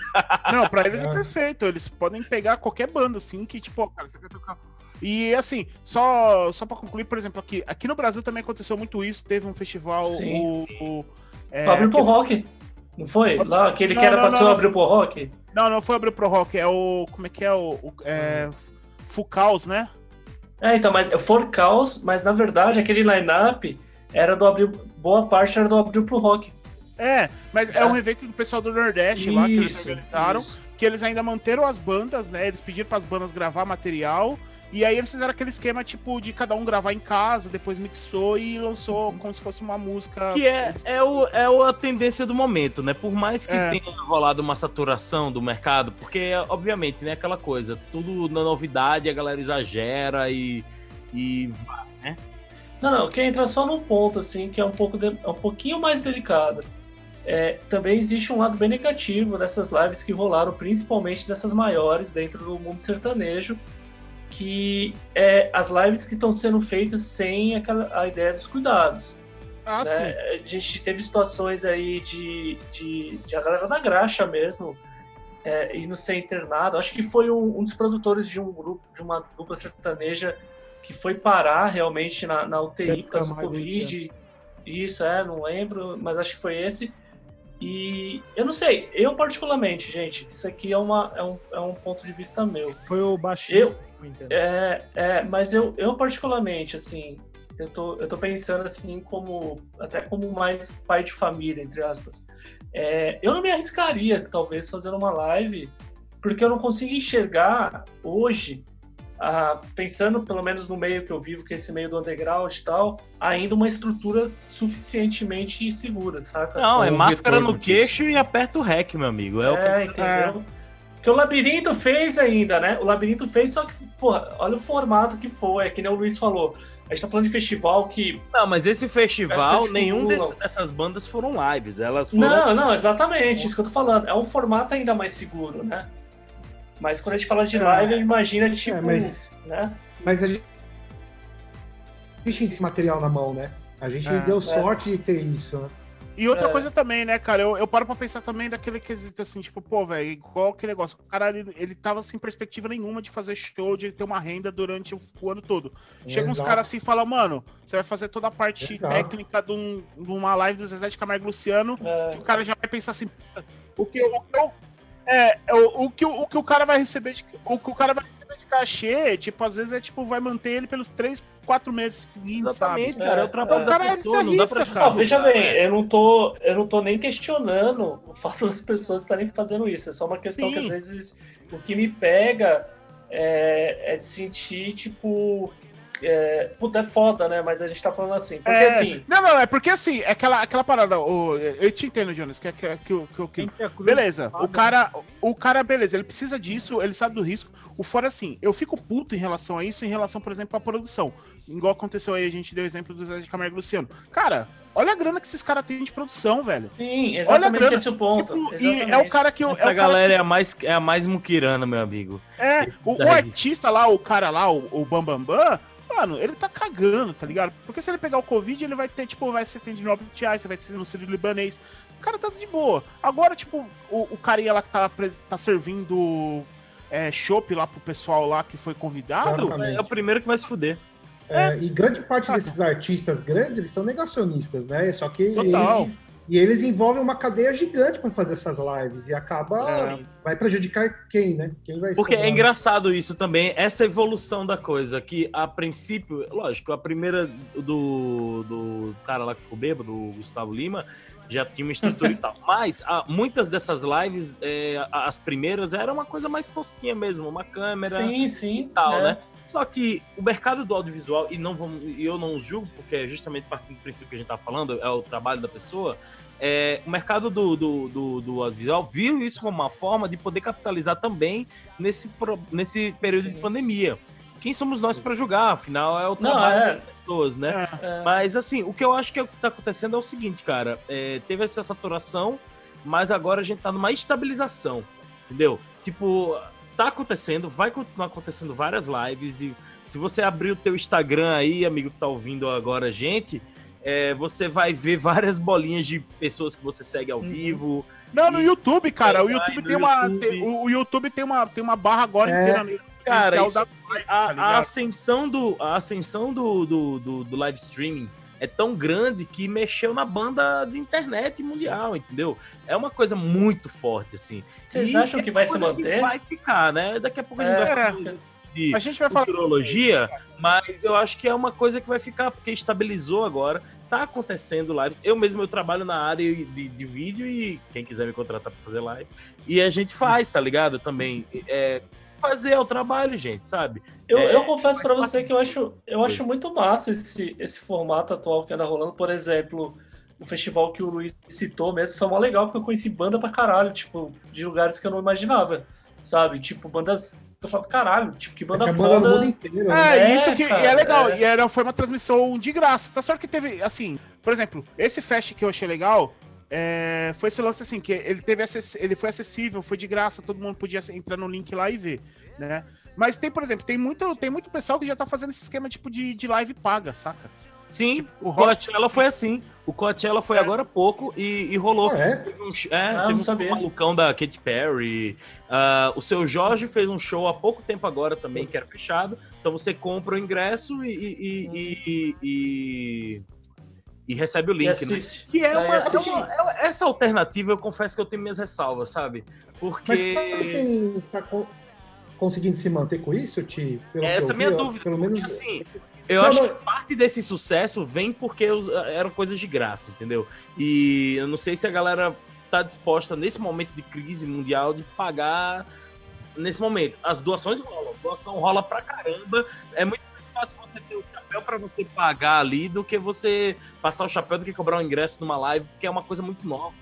Não, pra eles é, perfeito. Eles podem pegar qualquer banda, assim, que, tipo, cara, você quer tocar e assim, só, só para concluir, por exemplo, aqui, aqui no Brasil também aconteceu muito isso. Teve um festival. Sim. O, o, é, abriu pro rock. Não foi? Lá, aquele não, que era não, pra ser abriu pro rock? Não, não foi abriu pro rock. É o. Como é que é? O. o é, Fucaus, né? É, então, mas For Caos, mas na verdade aquele line-up era do Abril. Boa parte era do Abril pro Rock. É, mas é, é um evento do pessoal do Nordeste isso, lá que eles organizaram, isso. que eles ainda manteram as bandas, né? Eles pediram para as bandas gravar material E aí eles fizeram aquele esquema, tipo, de cada um gravar em casa, depois mixou e lançou como se fosse uma música. Que é, é, o, é a tendência do momento, né? Por mais que é. tenha rolado uma saturação do mercado, porque, obviamente, né, aquela coisa, tudo na novidade, a galera exagera e. e né? Não, não, que entra só num ponto, assim, que é um, pouco de, é um pouquinho mais delicado. É, também existe um lado bem negativo dessas lives que rolaram, principalmente dessas maiores dentro do mundo sertanejo, que é as lives que estão sendo feitas sem aquela, a ideia dos cuidados. Ah, né? sim. A gente teve situações aí de, de, de a galera da graxa mesmo é, indo ser internado. Acho que foi um, um, dos produtores de um grupo, de uma dupla sertaneja que foi parar realmente na, na UTI por causa do Covid. Isso, é, não lembro, mas acho que foi esse. E eu não sei, eu particularmente, gente, isso aqui é, uma, é, um, é um ponto de vista meu. Foi o baixinho. Eu, é, é, mas eu, eu particularmente, assim, eu tô, eu tô pensando assim como, até como mais pai de família, entre aspas. É, eu não me arriscaria, talvez, fazer uma live, porque eu não consigo enxergar hoje ah, pensando pelo menos no meio que eu vivo, que é esse meio do underground e tal, ainda uma estrutura suficientemente segura, saca? Não, é máscara no queixo disso. e aperta o rec, meu amigo. É, é o que... entendeu? É. Que o Labirinto fez ainda, né? O Labirinto fez, só que, porra, olha o formato que foi, é que nem o Luiz falou. A gente tá falando de festival que. Não, mas esse festival, nenhum desse, dessas bandas foram lives. Elas foram. Não, não, exatamente, isso que eu tô falando. É um formato ainda mais seguro, né? Mas quando a gente fala de live, é, imagina, tipo. É, mas, né? mas a gente. A gente tem esse material na mão, né? A gente é, deu é. sorte de ter isso, né? E outra é. coisa também, né, cara, eu, eu paro pra pensar também daquele quesito assim, tipo, pô, velho, igual aquele negócio. O cara, ele, ele tava sem perspectiva nenhuma de fazer show, de ter uma renda durante o, o ano todo. Chega Exato. uns caras assim e fala, mano, você vai fazer toda a parte Exato. técnica de, um, de, uma live do Zezé de Camargo Luciano, é. o cara já vai pensar assim, o que, o que eu é, é, o, o, que, o que o cara vai receber de, o que o cara vai receber de cachê, tipo, às vezes é tipo, vai manter ele pelos três, quatro meses seguintes, Exatamente, sabe? cara, é o trabalho é, da cara, pessoa, não dá pra cara. Não, veja bem, eu não, tô, eu não tô nem questionando o fato das pessoas estarem fazendo isso, é só uma questão Sim. que às vezes o que me pega é, é sentir, tipo, é, puta, é foda, né? Mas a gente tá falando assim. Porque é, assim. Não, não, é porque assim, é aquela, aquela parada. O, eu te entendo, Jonas, que, que, que, que, que Beleza, o cara, o cara, beleza, ele precisa disso, ele sabe do risco. O fora assim, eu fico puto em relação a isso, em relação, por exemplo, à produção. Igual aconteceu aí, a gente deu exemplo do Zé de Camargo e Luciano. Cara, olha a grana que esses caras têm de produção, velho. Sim, exatamente olha a grana, esse o ponto. Tipo, e é o cara que eu. Essa é galera que... é, a mais, é a mais muquirana, meu amigo. É, o, o artista lá, o cara lá, o, o Bambambam. Bam, Bam, Mano, ele tá cagando, tá ligado? Porque se ele pegar o Covid, ele vai ter, tipo, vai ser atendido no OPTI, você vai ser no Sírio Libanês. O cara tá de boa. Agora, tipo, o, o carinha lá que tá, tá servindo é, chopp lá pro pessoal lá que foi convidado. É o primeiro que vai se fuder. É, é. E grande parte desses artistas grandes, eles são negacionistas, né? Só que Total. eles e eles envolvem uma cadeia gigante para fazer essas lives e acaba é. vai prejudicar quem, né? Quem vai Porque é engraçado isso também, essa evolução da coisa que a princípio, lógico, a primeira do, do cara lá que ficou bêbado, do Gustavo Lima, já tinha uma estrutura e tal. Mas a, muitas dessas lives, é, as primeiras, era uma coisa mais tosquinha mesmo, uma câmera sim, sim, e tal, é. né? Só que o mercado do audiovisual, e não vamos, eu não julgo, porque é justamente partindo do princípio que a gente está falando, é o trabalho da pessoa, é, o mercado do, do, do, do, audiovisual viu isso como uma forma de poder capitalizar também nesse, nesse período Sim. de pandemia. Quem somos nós para julgar? Afinal, é o trabalho não, é. das pessoas, né? É. Mas, assim, o que eu acho que está acontecendo é o seguinte, cara. É, teve essa saturação, mas agora a gente está numa estabilização, entendeu? Tipo, tá acontecendo, vai continuar acontecendo várias lives. E se você abrir o teu Instagram aí, amigo que tá ouvindo agora, gente, é, você vai ver várias bolinhas de pessoas que você segue ao uhum. vivo. Não, no YouTube, cara. O YouTube tem uma. YouTube. Tem, o, YouTube tem uma, tem uma barra agora é. inteira Cara, isso, da... a, tá a, ascensão do, a ascensão do, do, do, do live streaming é tão grande que mexeu na banda de internet mundial, entendeu? É uma coisa muito forte, assim. Vocês e acham que vai se manter? vai ficar, né? Daqui a pouco a gente é, vai falar de a gente vai futurologia, falar... mas eu acho que é uma coisa que vai ficar, porque estabilizou agora, tá acontecendo lives. Eu mesmo eu trabalho na área de, de vídeo e quem quiser me contratar para fazer live. E a gente faz, tá ligado? Também. É, fazer é o trabalho, gente, sabe? Eu, é, eu confesso para você que eu acho, eu acho muito massa esse, esse formato atual que anda rolando. Por exemplo, o festival que o Luiz citou mesmo foi mó legal, porque eu conheci banda pra caralho, tipo, de lugares que eu não imaginava, sabe? Tipo, bandas. Eu falava, caralho, tipo, que banda foda. banda no mundo inteiro. É, né? isso que cara, e é legal. é. E era, foi uma transmissão de graça. Tá certo que teve, assim, por exemplo, esse fest que eu achei legal. É, foi esse lance assim, que ele teve ele foi acessível, foi de graça, todo mundo podia entrar no link lá e ver, né? Mas tem, por exemplo, tem muito, tem muito pessoal que já tá fazendo esse esquema tipo de, de live paga, saca? Sim, Tipo, o Coachella foi assim. O Coachella foi É. agora há pouco e, e rolou. Ah, é? Teve um, é, Ah, teve um sabia. malucão da Katy Perry. Ah, o seu Jorge fez um show há pouco tempo agora também, que era fechado. Então você compra o ingresso e, e, e, e- recebe o E link, né? Que é uma, é assiste. uma- é- essa alternativa, eu confesso que eu tenho minhas ressalvas, sabe? Porque. Mas sabe quem tá co- conseguindo se manter com isso, Ti? Pelo que Essa é a minha vi, dúvida. Pelo menos. porque, assim, eu Não, acho não. que parte desse sucesso vem porque eram coisas de graça, entendeu? E eu não sei se a galera tá disposta, nesse momento de crise mundial, de pagar nesse momento. As doações rolam, a doação rola pra caramba. É muito fácil você ter o chapéu pra você pagar ali do que você passar o chapéu do que cobrar um ingresso numa live, porque é uma coisa muito nova.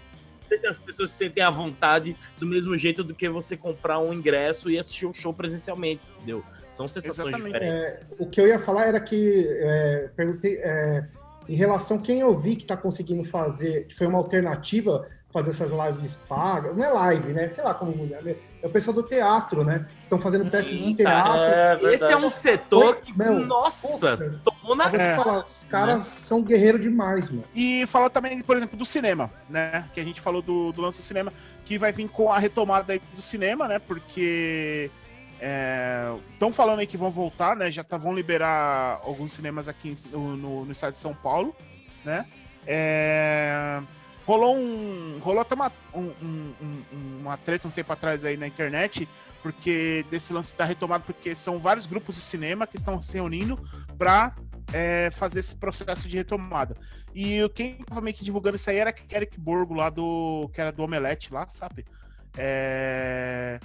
Não sei se as pessoas se sentem à vontade do mesmo jeito do que você comprar um ingresso e assistir um show presencialmente, entendeu? São sensações Exatamente. diferentes. É, o que eu ia falar era que é, perguntei é, em relação a quem eu vi que está conseguindo fazer, que foi uma alternativa fazer essas lives pagas, não é live, né? Sei lá como é, é o pessoal do teatro, né? Estão fazendo peças de teatro. É. Esse é um setor que, Meu, nossa, puta. tomou na te É. falar, os caras são guerreiros demais, mano. E falar também, por exemplo, do cinema, né? Que a gente falou do, do lance do cinema, que vai vir com a retomada aí do cinema, né? Porque estão falando aí que vão voltar, né? Já tá, vão liberar alguns cinemas aqui no, no, no estado de São Paulo, né? É, rolou um. Rolou até uma, um- um- um- uma treta um tempo atrás aí na internet, porque desse lance está retomado, porque são vários grupos de cinema que estão se reunindo para fazer esse processo de retomada. E quem tava meio que divulgando isso aí era Eric Borgo, lá do. que era do Omelete lá, sabe? É,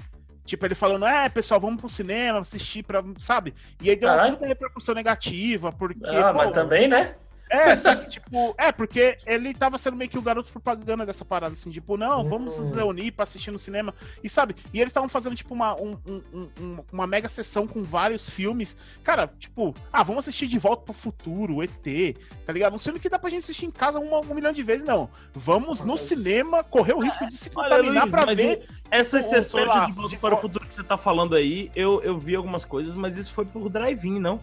Tipo, ele falando, é, pessoal, vamos pro cinema, assistir pra. Sabe? E aí deu uma Caralho. muita repercussão negativa, porque. Ah, mas pô, também, né? É, só que, tipo, é, porque ele tava sendo meio que o garoto propaganda dessa parada, assim, tipo, não, vamos nos reunir pra assistir no cinema. E sabe, e eles estavam fazendo, tipo, uma, um- um- um- um- uma mega sessão com vários filmes. Cara, tipo, ah, vamos assistir De Volta pro Futuro, ET, tá ligado? Um filme que dá pra gente assistir em casa uma- um milhão de vezes, não. Vamos no cinema correr o risco de se Olha, contaminar Luiz, pra ver. essas sessões lá, de volta para o futuro que você tá falando aí, eu, eu vi algumas coisas, mas isso foi por drive-in, não?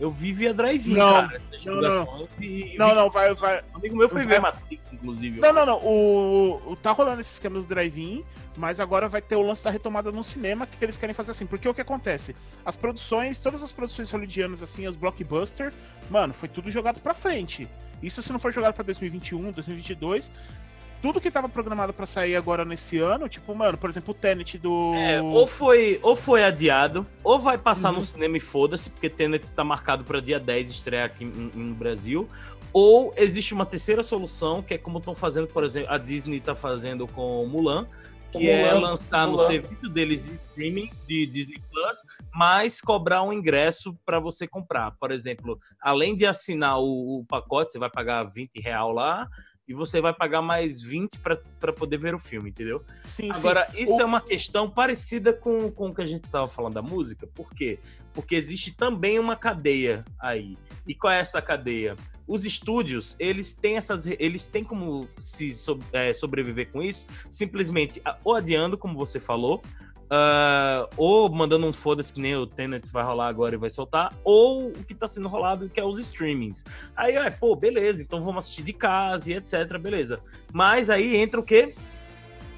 Eu vi via drive-in, Não, cara. não, divulgações, E, Não, vi- não, vai, vai. Um amigo meu foi ver Matrix, inclusive. Não, não, não. O, o- tá rolando esse esquema do drive-in, mas agora vai ter o lance da retomada no cinema que eles querem fazer assim. Porque o que acontece? As produções, todas as produções hollywoodianas, assim, os blockbuster, mano, foi tudo jogado pra frente. Isso se não for jogado pra 2021, 2022. Tudo que tava programado pra sair agora nesse ano, tipo, mano, por exemplo, o Tenet do. É, ou foi, ou foi adiado, ou vai passar Uhum. no cinema e foda-se, porque Tenet tá marcado para dia 10 estrear aqui no Brasil. Ou existe uma terceira solução, que é como estão fazendo, por exemplo, a Disney tá fazendo com Mulan, que é Mulan, lançar no Mulan. serviço deles de streaming de Disney Plus, mas cobrar um ingresso para você comprar. Por exemplo, além de assinar o, o pacote, você vai pagar 20 real lá. E você vai pagar mais 20 para poder ver o filme, entendeu? Sim, sim. Agora, isso O- é uma questão parecida com, com o que a gente estava falando da música. Por quê? Porque existe também uma cadeia aí. E qual é essa cadeia? Os estúdios, eles têm essas. Eles têm como se so- é, sobreviver com isso, simplesmente ou adiando, como você falou, ah, ou mandando um foda-se que nem o Tenet vai rolar agora e vai soltar, ou o que tá sendo rolado, que é os streamings. Aí, é, pô, beleza, então vamos assistir de casa e etc, beleza. Mas aí entra o quê?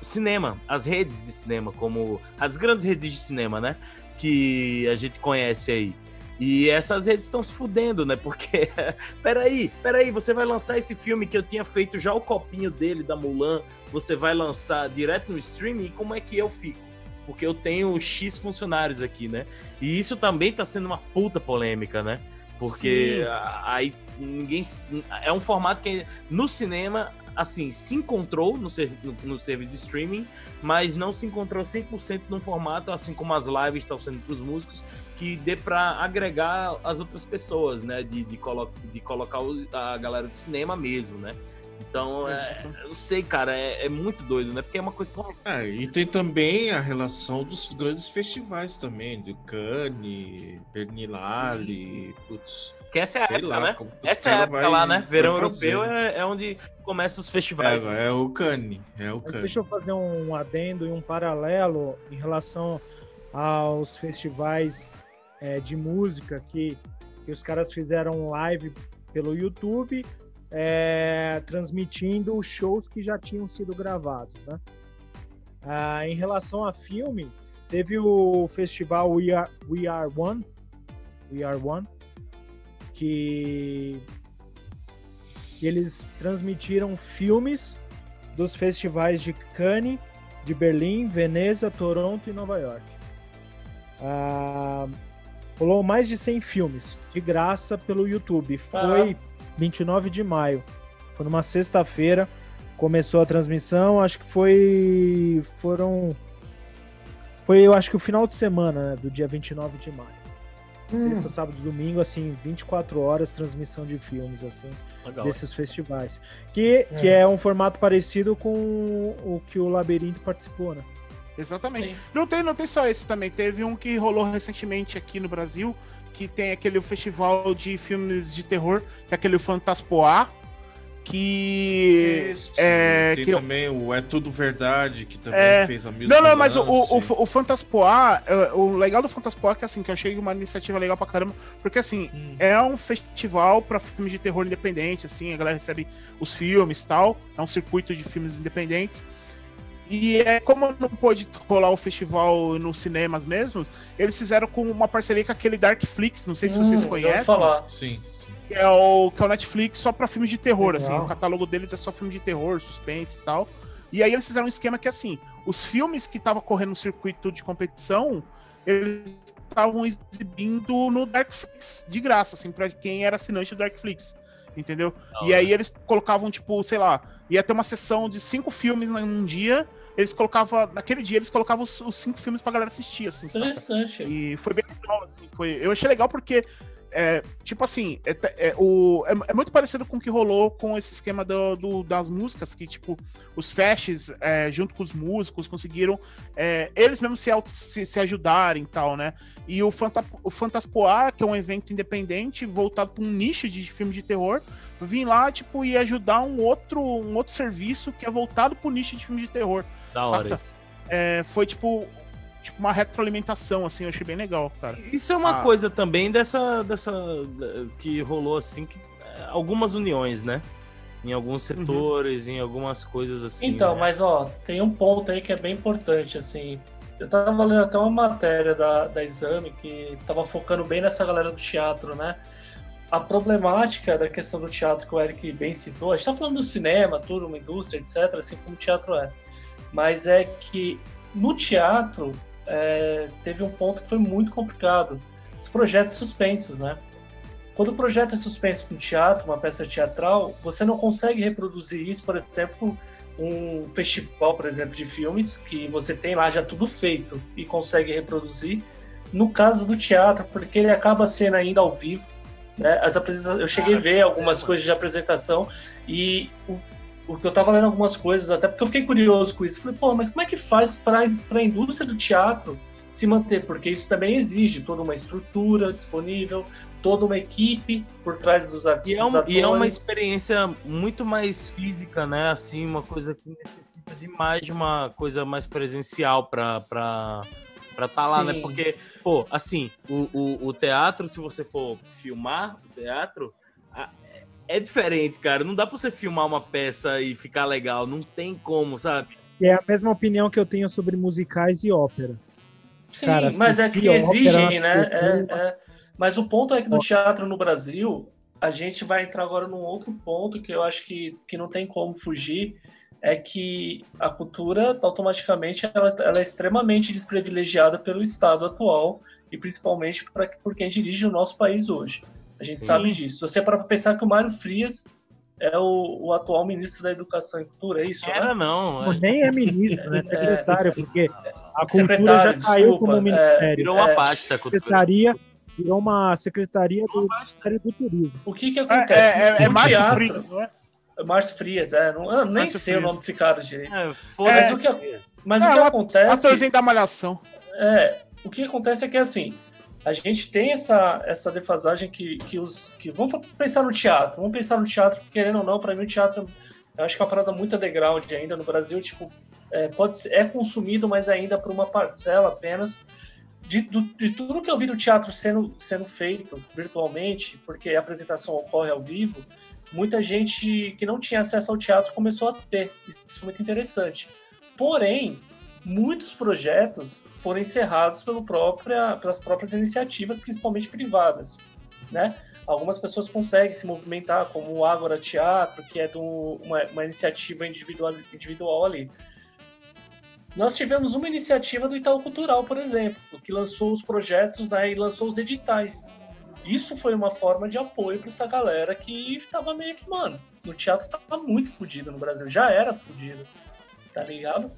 O cinema, as redes de cinema, como as grandes redes de cinema, né? Que a gente conhece aí. E essas redes estão se fudendo, né? Porque, peraí, peraí, você vai lançar esse filme que eu tinha feito já o copinho dele, da Mulan, você vai lançar direto no streaming, e como é que eu fico? Porque eu tenho X funcionários aqui, né? E isso também tá sendo uma puta polêmica, né? Porque a- aí ninguém. É um formato que no cinema assim, se encontrou no, no, no serviço de streaming, mas não se encontrou 100% num formato, assim como as lives estão sendo para os músicos, que dê para agregar as outras pessoas, né? De, de, colo de colocar a galera do cinema mesmo, né? Então, é, eu não sei, cara, é, é, muito doido, né? Porque é uma coisa tão É, e tem também a relação dos grandes festivais também, de Cannes, Berlinale, putz. Que essa é a época, lá, né? Essa é a época lá, né? Verão europeu é, é, onde começam os festivais. É, né? é o Cannes, é o Cannes. Deixa eu fazer um adendo e um paralelo em relação aos festivais é, de música que, que os caras fizeram live pelo YouTube é, transmitindo shows que já tinham sido gravados, né? Ah, em relação a filme, teve o festival We Are, We Are One, We Are One, que, que eles transmitiram filmes dos festivais de Cannes, de Berlim, Veneza, Toronto e Nova York. Ah, rolou mais de 100 filmes de graça pelo YouTube. Foi 29 de maio. Foi numa sexta-feira. Começou a transmissão, acho que foi. Foram. Foi, eu acho que o final de semana, né, do dia 29 de maio. Hum. Sexta, sábado, domingo, assim, 24 horas transmissão de filmes, assim, Legal, desses é. festivais. Que é. que é um formato parecido com o que o Labirinto participou, né? Exatamente. Não tem, não tem só esse também. Teve um que rolou recentemente aqui no Brasil, que tem aquele festival de filmes de terror, que é aquele Fantaspoar, que é tem que também o É Tudo Verdade que também é... fez a mesma não não mas o, o, o Fantaspoar é, o legal do Fantaspoar é que assim que eu achei uma iniciativa legal pra caramba porque assim hum. é um festival para filmes de terror independente assim a galera recebe os filmes tal é um circuito de filmes independentes e é como não pôde rolar o festival nos cinemas mesmo, eles fizeram com uma parceria com aquele Darkflix, não sei se hum, vocês conhecem. Falar. Sim, sim. Que é o, que é o Netflix só para filmes de terror, Legal. assim. O catálogo deles é só filmes de terror, suspense e tal. E aí eles fizeram um esquema que assim, os filmes que estavam correndo no circuito de competição, eles estavam exibindo no Darkflix de graça, assim, para quem era assinante do Darkflix entendeu? e aí eles colocavam, tipo, sei lá, ia ter uma sessão de cinco filmes num dia, eles colocavam, naquele dia, eles colocavam os, os cinco filmes pra galera assistir, assim, Interessante. Saca? E foi bem legal, assim, foi, eu achei legal porque é, tipo assim, é, é, o, é, é, muito parecido com o que rolou com esse esquema do, do das músicas, que, tipo, os festes, é, junto com os músicos, conseguiram é, eles mesmos se, se, se, ajudarem e tal, né? E o, Fanta, o Fantaspoa, que é um evento independente voltado para um nicho de filme de terror, vim lá, tipo, e ajudar um outro, um outro serviço que é voltado para o nicho de filme de terror. Da hora. É, foi, tipo, tipo uma retroalimentação, assim, eu achei bem legal, cara. Isso é uma ah. coisa também dessa, dessa que rolou assim, que, é, algumas uniões, né? Em alguns uhum. setores, uhum. em algumas coisas assim. Então, né? mas ó, tem um ponto aí que é bem importante, assim. Eu tava lendo até uma matéria da, da Exame que tava focando bem nessa galera do teatro, né? A problemática da questão do teatro que o Eric bem citou, a gente tá falando do cinema, tudo, uma indústria, etc., assim como o teatro é. Mas é que no teatro, é, teve um ponto que foi muito complicado. Os projetos suspensos, né? Quando o projeto é suspenso com teatro, uma peça teatral, você não consegue reproduzir isso, por exemplo, um festival, por exemplo, de filmes, que você tem lá já tudo feito e consegue reproduzir. No caso do teatro, porque ele acaba sendo ainda ao vivo, né? As apresentações, eu cheguei a ver algumas coisas de apresentação e o porque eu tava lendo algumas coisas, até porque eu fiquei curioso com isso. Falei, pô, mas como é que faz para a indústria do teatro se manter? Porque isso também exige toda uma estrutura disponível, toda uma equipe por trás dos artistas. E é, um, e é uma experiência muito mais física, né? Assim, uma coisa que necessita de mais de uma coisa mais presencial para para para estar tá lá, né? Porque, pô, assim, o, o, o teatro, se você for filmar o teatro, é diferente, cara. Não dá pra você filmar uma peça e ficar legal. Não tem como, sabe? É a mesma opinião que eu tenho sobre musicais e ópera. Sim, cara, mas é que exigem, né? É, é... Mas o ponto é que no teatro no Brasil, a gente vai entrar agora num outro ponto que eu acho que, que não tem como fugir, é que a cultura, automaticamente, ela, ela é extremamente desprivilegiada pelo Estado atual e principalmente pra, por quem dirige o nosso país hoje. A gente Sim. sabe disso. Se você para pensar que o Mário Frias é o, o atual ministro da Educação e Cultura, é isso? Era né? não. É. Nem é ministro, né? Secretário, porque a cultura já caiu como é, ministério. Virou uma é, pasta. Secretaria, virou uma secretaria do Ministério do Turismo. O que que acontece? É, é, é Márcio Frias, não é? Márcio Frias, é. Não, eu nem Márcio sei Frias. o nome desse cara direito. É, mas o que, mas o que acontece... Atorzinho da malhação. É, o que acontece é que, assim, a gente tem essa, essa defasagem que, que os. Que, vamos pensar no teatro. Vamos pensar no teatro, querendo ou não, para mim o teatro eu acho que é uma parada muito underground ainda no Brasil, tipo, é, pode ser, é consumido, mas ainda por uma parcela apenas. De, do, de tudo que eu vi do teatro sendo, sendo feito virtualmente, porque a apresentação ocorre ao vivo, muita gente que não tinha acesso ao teatro começou a ter. Isso é muito interessante. Porém, muitos projetos foram encerrados pelo própria, pelas próprias iniciativas, principalmente privadas, né? Algumas pessoas conseguem se movimentar, como o Ágora Teatro, que é do, uma, uma iniciativa individual, individual ali. Nós tivemos uma iniciativa do Itaú Cultural, por exemplo, que lançou os projetos né, e lançou os editais. Isso foi uma forma de apoio para essa galera que estava meio que, mano, o teatro estava muito fodido no Brasil, já era fodido, tá ligado?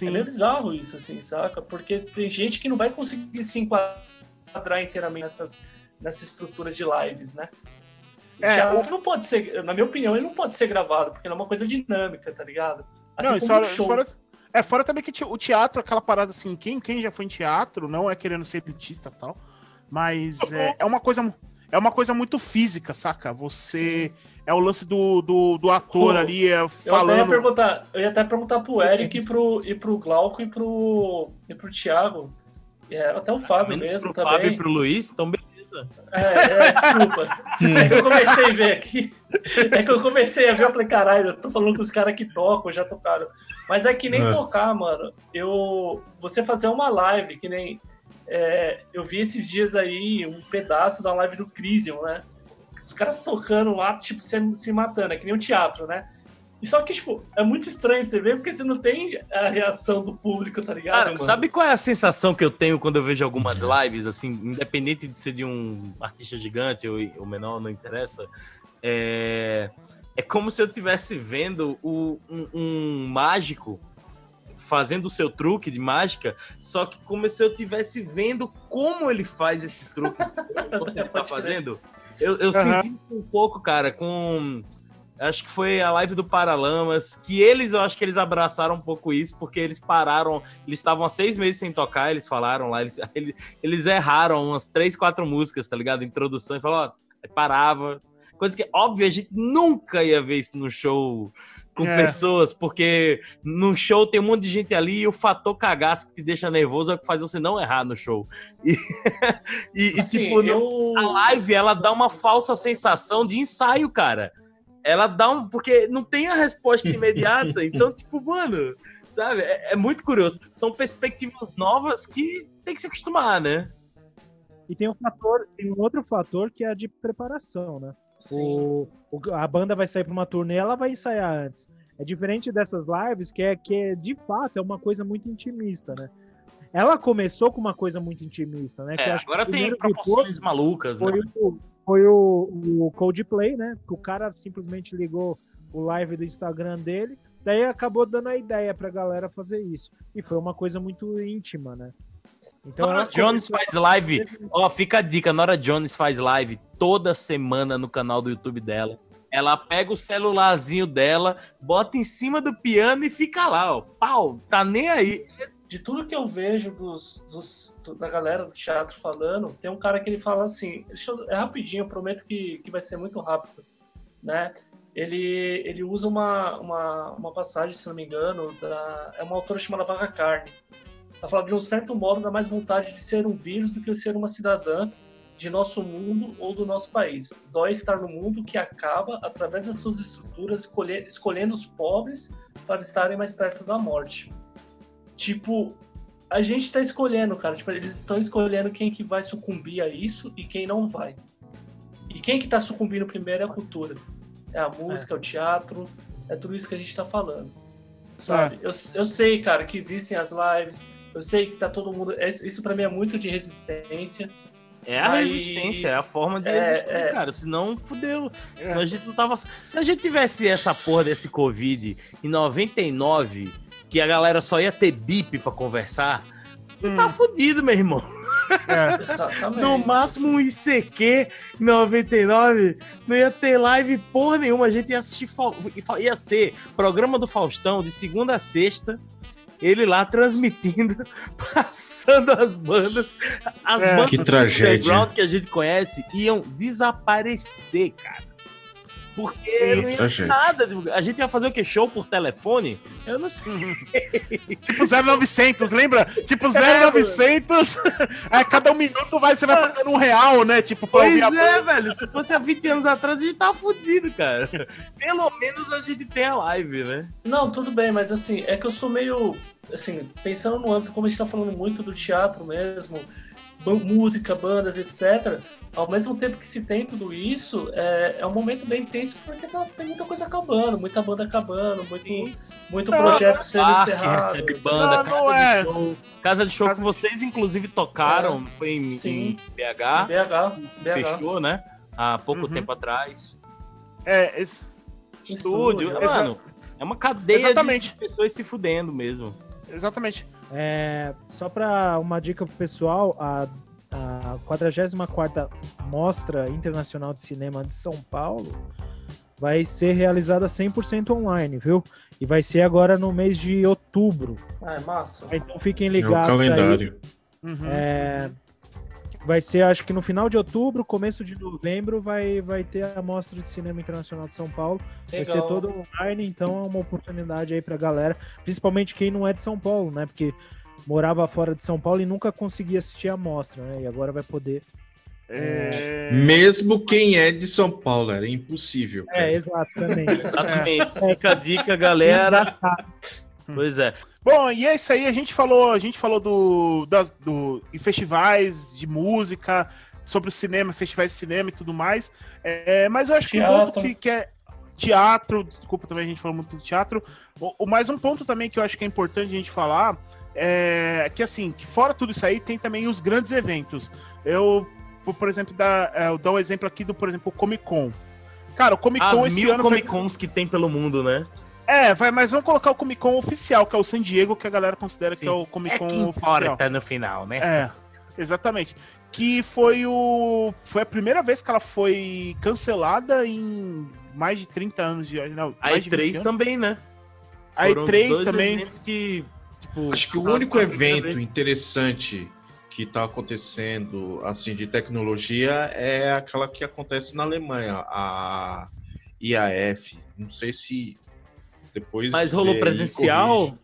Sim. É meio bizarro isso, assim, saca? Porque tem gente que não vai conseguir se enquadrar inteiramente nessas, nessas estruturas de lives, né? É, o que não pode ser, na minha opinião, ele não pode ser gravado, porque é uma coisa dinâmica, tá ligado? Assim não, isso um fora, é, fora também que o teatro, aquela parada assim, quem, quem já foi em teatro, não é querendo ser elitista e tal, mas é, é uma coisa é uma coisa muito física, saca? Você. Sim. É o lance do, do, do ator Pô, ali é, falando. Eu ia, perguntar, eu ia até perguntar pro Eric e pro, e pro Glauco e pro, e pro Thiago. É, até o Fábio Menos mesmo pro também. Fábio e pro Luiz, então beleza. É, é desculpa. é que eu comecei a ver aqui. É que eu comecei a ver, eu falei, caralho, eu tô falando com os caras que tocam, já tocaram. Mas é que nem é. tocar, mano. Eu. Você fazer uma live, que nem é, eu vi esses dias aí um pedaço da live do Crisium, né? Os caras tocando lá, tipo, se, se matando, é que nem um teatro, né? E só que, tipo, é muito estranho você ver, porque você não tem a reação do público, tá ligado? Cara, mano? sabe qual é a sensação que eu tenho quando eu vejo algumas lives, assim, independente de ser de um artista gigante ou, ou menor, não interessa? É, é como se eu estivesse vendo o, um, um mágico fazendo o seu truque de mágica, só que como se eu estivesse vendo como ele faz esse truque que ele tá fazendo. Eu, eu uhum. senti um pouco, cara, com. Acho que foi a live do Paralamas, que eles, eu acho que eles abraçaram um pouco isso, porque eles pararam, eles estavam há seis meses sem tocar, eles falaram lá, eles, eles erraram umas três, quatro músicas, tá ligado? Introdução, e falaram, ó, parava. Coisa que, óbvio, a gente nunca ia ver isso no show com é. pessoas, porque no show tem um monte de gente ali e o fator cagaço que te deixa nervoso é o que faz você não errar no show. E, e, assim, e tipo, eu... a live ela dá uma falsa sensação de ensaio, cara. Ela dá um. Porque não tem a resposta imediata. então, tipo, mano, sabe? É, é muito curioso. São perspectivas novas que tem que se acostumar, né? E tem um fator, tem um outro fator que é a de preparação, né? O, o, a banda vai sair para uma turnê, ela vai ensaiar antes. É diferente dessas lives, que é que é, de fato é uma coisa muito intimista, né? Ela começou com uma coisa muito intimista, né? É, agora tem proporções malucas, foi né? O, foi o, o Coldplay, né? Que o cara simplesmente ligou o live do Instagram dele, daí acabou dando a ideia pra galera fazer isso. E foi uma coisa muito íntima, né? Então, Nora Jones faz live. Ó, fica a dica: Nora Jones faz live toda semana no canal do YouTube dela. Ela pega o celularzinho dela, bota em cima do piano e fica lá, ó. Pau, tá nem aí. De tudo que eu vejo dos, dos da galera do teatro falando, tem um cara que ele fala assim: eu, é rapidinho, eu prometo que, que vai ser muito rápido, né? Ele, ele usa uma, uma, uma passagem, se não me engano, da, é uma autora chamada Vaga Carne ela fala de um certo modo dá mais vontade de ser um vírus do que ser uma cidadã de nosso mundo ou do nosso país. Dói estar no mundo que acaba através das suas estruturas escolher, escolhendo os pobres para estarem mais perto da morte. Tipo, a gente está escolhendo, cara. Tipo, eles estão escolhendo quem que vai sucumbir a isso e quem não vai. E quem que está sucumbindo primeiro é a cultura. É a música, é, é o teatro, é tudo isso que a gente está falando. Sabe? É. Eu, eu sei, cara, que existem as lives, eu sei que tá todo mundo. Isso para mim é muito de resistência, É a Mas... resistência, é a forma de é, existir, é... cara. Senão fudeu. É. Senão a gente não tava. Se a gente tivesse essa porra desse Covid em 99, que a galera só ia ter bip pra conversar, hum. tá fudido, meu irmão. É. No máximo um ICQ 99, não ia ter live porra nenhuma. A gente ia assistir. Ia ser programa do Faustão de segunda a sexta ele lá transmitindo, passando as bandas, as é, bandas que tragédia. que a gente conhece iam desaparecer, cara. Porque não ia nada. A gente ia fazer o que? Show por telefone? Eu não sei. tipo 0900, lembra? Tipo 0900, a cada um minuto vai, você vai ah. pagando um real, né? Tipo, pra pois é, velho. Se fosse há 20 anos atrás, a gente tava fudido, cara. Pelo menos a gente tem a live, né? Não, tudo bem, mas assim, é que eu sou meio. Assim, pensando no âmbito, como a gente tá falando muito do teatro mesmo, música, bandas, etc ao mesmo tempo que se tem tudo isso, é, é um momento bem intenso porque tá, tem muita coisa acabando, muita banda acabando, muito, muito projeto não, sendo parque, encerrado. Recebe banda, não, casa não é. de show. Casa de show casa... que vocês, inclusive, tocaram, é. foi em, em, BH. BH. BH. Fechou, né? Há pouco uhum. tempo atrás. É, esse... Estúdio, Estúdio. mano. É uma cadeia Exatamente. de pessoas se fudendo mesmo. Exatamente. É, só para uma dica pro pessoal, a a 44ª Mostra Internacional de Cinema de São Paulo vai ser realizada 100% online, viu? E vai ser agora no mês de outubro. Ah, é massa. Então fiquem ligados é o calendário. Aí. Uhum. É, vai ser, acho que no final de outubro, começo de novembro, vai, vai ter a Mostra de Cinema Internacional de São Paulo. Legal. Vai ser todo online, então é uma oportunidade aí pra galera, principalmente quem não é de São Paulo, né? Porque morava fora de São Paulo e nunca conseguia assistir a mostra, né? E agora vai poder. É... Mesmo quem é de São Paulo, era impossível. É, cara. É, exatamente. exatamente. Fica a dica, galera. pois é. Bom, e é isso aí, a gente falou, a gente falou do, das, do em festivais de música, sobre o cinema, festivais de cinema e tudo mais. É, mas eu acho que teatro. um ponto que, que é teatro, desculpa também a gente falou muito do teatro. O, o, mais um ponto também que eu acho que é importante a gente falar é, que assim, que fora tudo isso aí, tem também os grandes eventos. Eu vou, por exemplo, dar, é, dar um exemplo aqui do, por exemplo, o Comic Con. Cara, o Comic Con As esse mil ano Comic Cons foi... que tem pelo mundo, né? É, vai, mas vamos colocar o Comic Con oficial, que é o San Diego, que a galera considera Sim. que é o Comic Con é oficial. Tá no final, né? É, exatamente. Que foi o. Foi a primeira vez que ela foi cancelada em mais de 30 anos de. Não, a E3 também, né? A E3 também. que Tipo, Acho que o único evento interessante que está acontecendo assim de tecnologia é aquela que acontece na Alemanha, a IAF. Não sei se depois. Mas rolou presencial?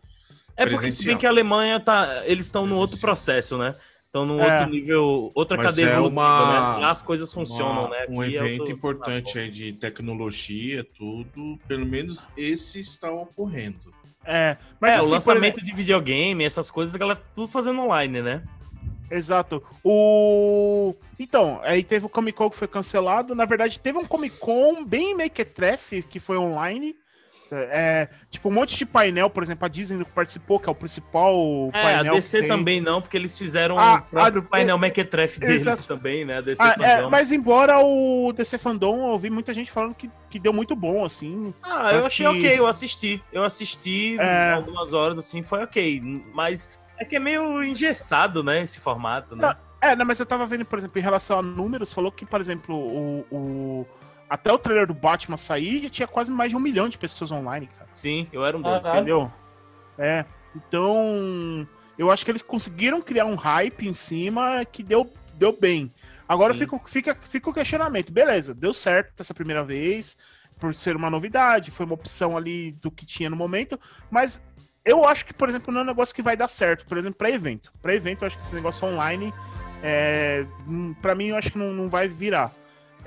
É porque presencial. se bem que a Alemanha tá, eles estão no outro processo, né? Estão num é. outro nível, outra Mas cadeia é uma, né? Lá as coisas funcionam, uma, né? Aqui um é evento é importante aí de tecnologia, tudo. Pelo menos esse está ocorrendo. É, mas é, assim, o lançamento de videogame, essas coisas, a galera tudo fazendo online, né? Exato. O. Então, aí teve o Comic Con que foi cancelado. Na verdade, teve um Comic Con bem mequetrefe que foi online. É, tipo, um monte de painel, por exemplo, a Disney que participou, que é o principal é, painel. A DC também não, porque eles fizeram ah, o próprio a, painel Mequetrefe deles exato. também, né? A DC ah, é, mas embora o DC Fandom, eu vi muita gente falando que, que deu muito bom, assim. Ah, eu achei que... ok, eu assisti. Eu assisti é... algumas horas, assim, foi ok. Mas é que é meio engessado, né, esse formato, né? Não, é, não, mas eu tava vendo, por exemplo, em relação a números, falou que, por exemplo, o, o até o trailer do Batman sair, já tinha quase mais de um milhão de pessoas online, cara. Sim, eu era um deles. Entendeu? É. Então, eu acho que eles conseguiram criar um hype em cima que deu, deu bem. Agora fica, fica, fica o questionamento. Beleza, deu certo essa primeira vez, por ser uma novidade, foi uma opção ali do que tinha no momento, mas eu acho que, por exemplo, não é um negócio que vai dar certo, por exemplo, para evento. Para evento, eu acho que esse negócio online, é, para mim, eu acho que não, não vai virar.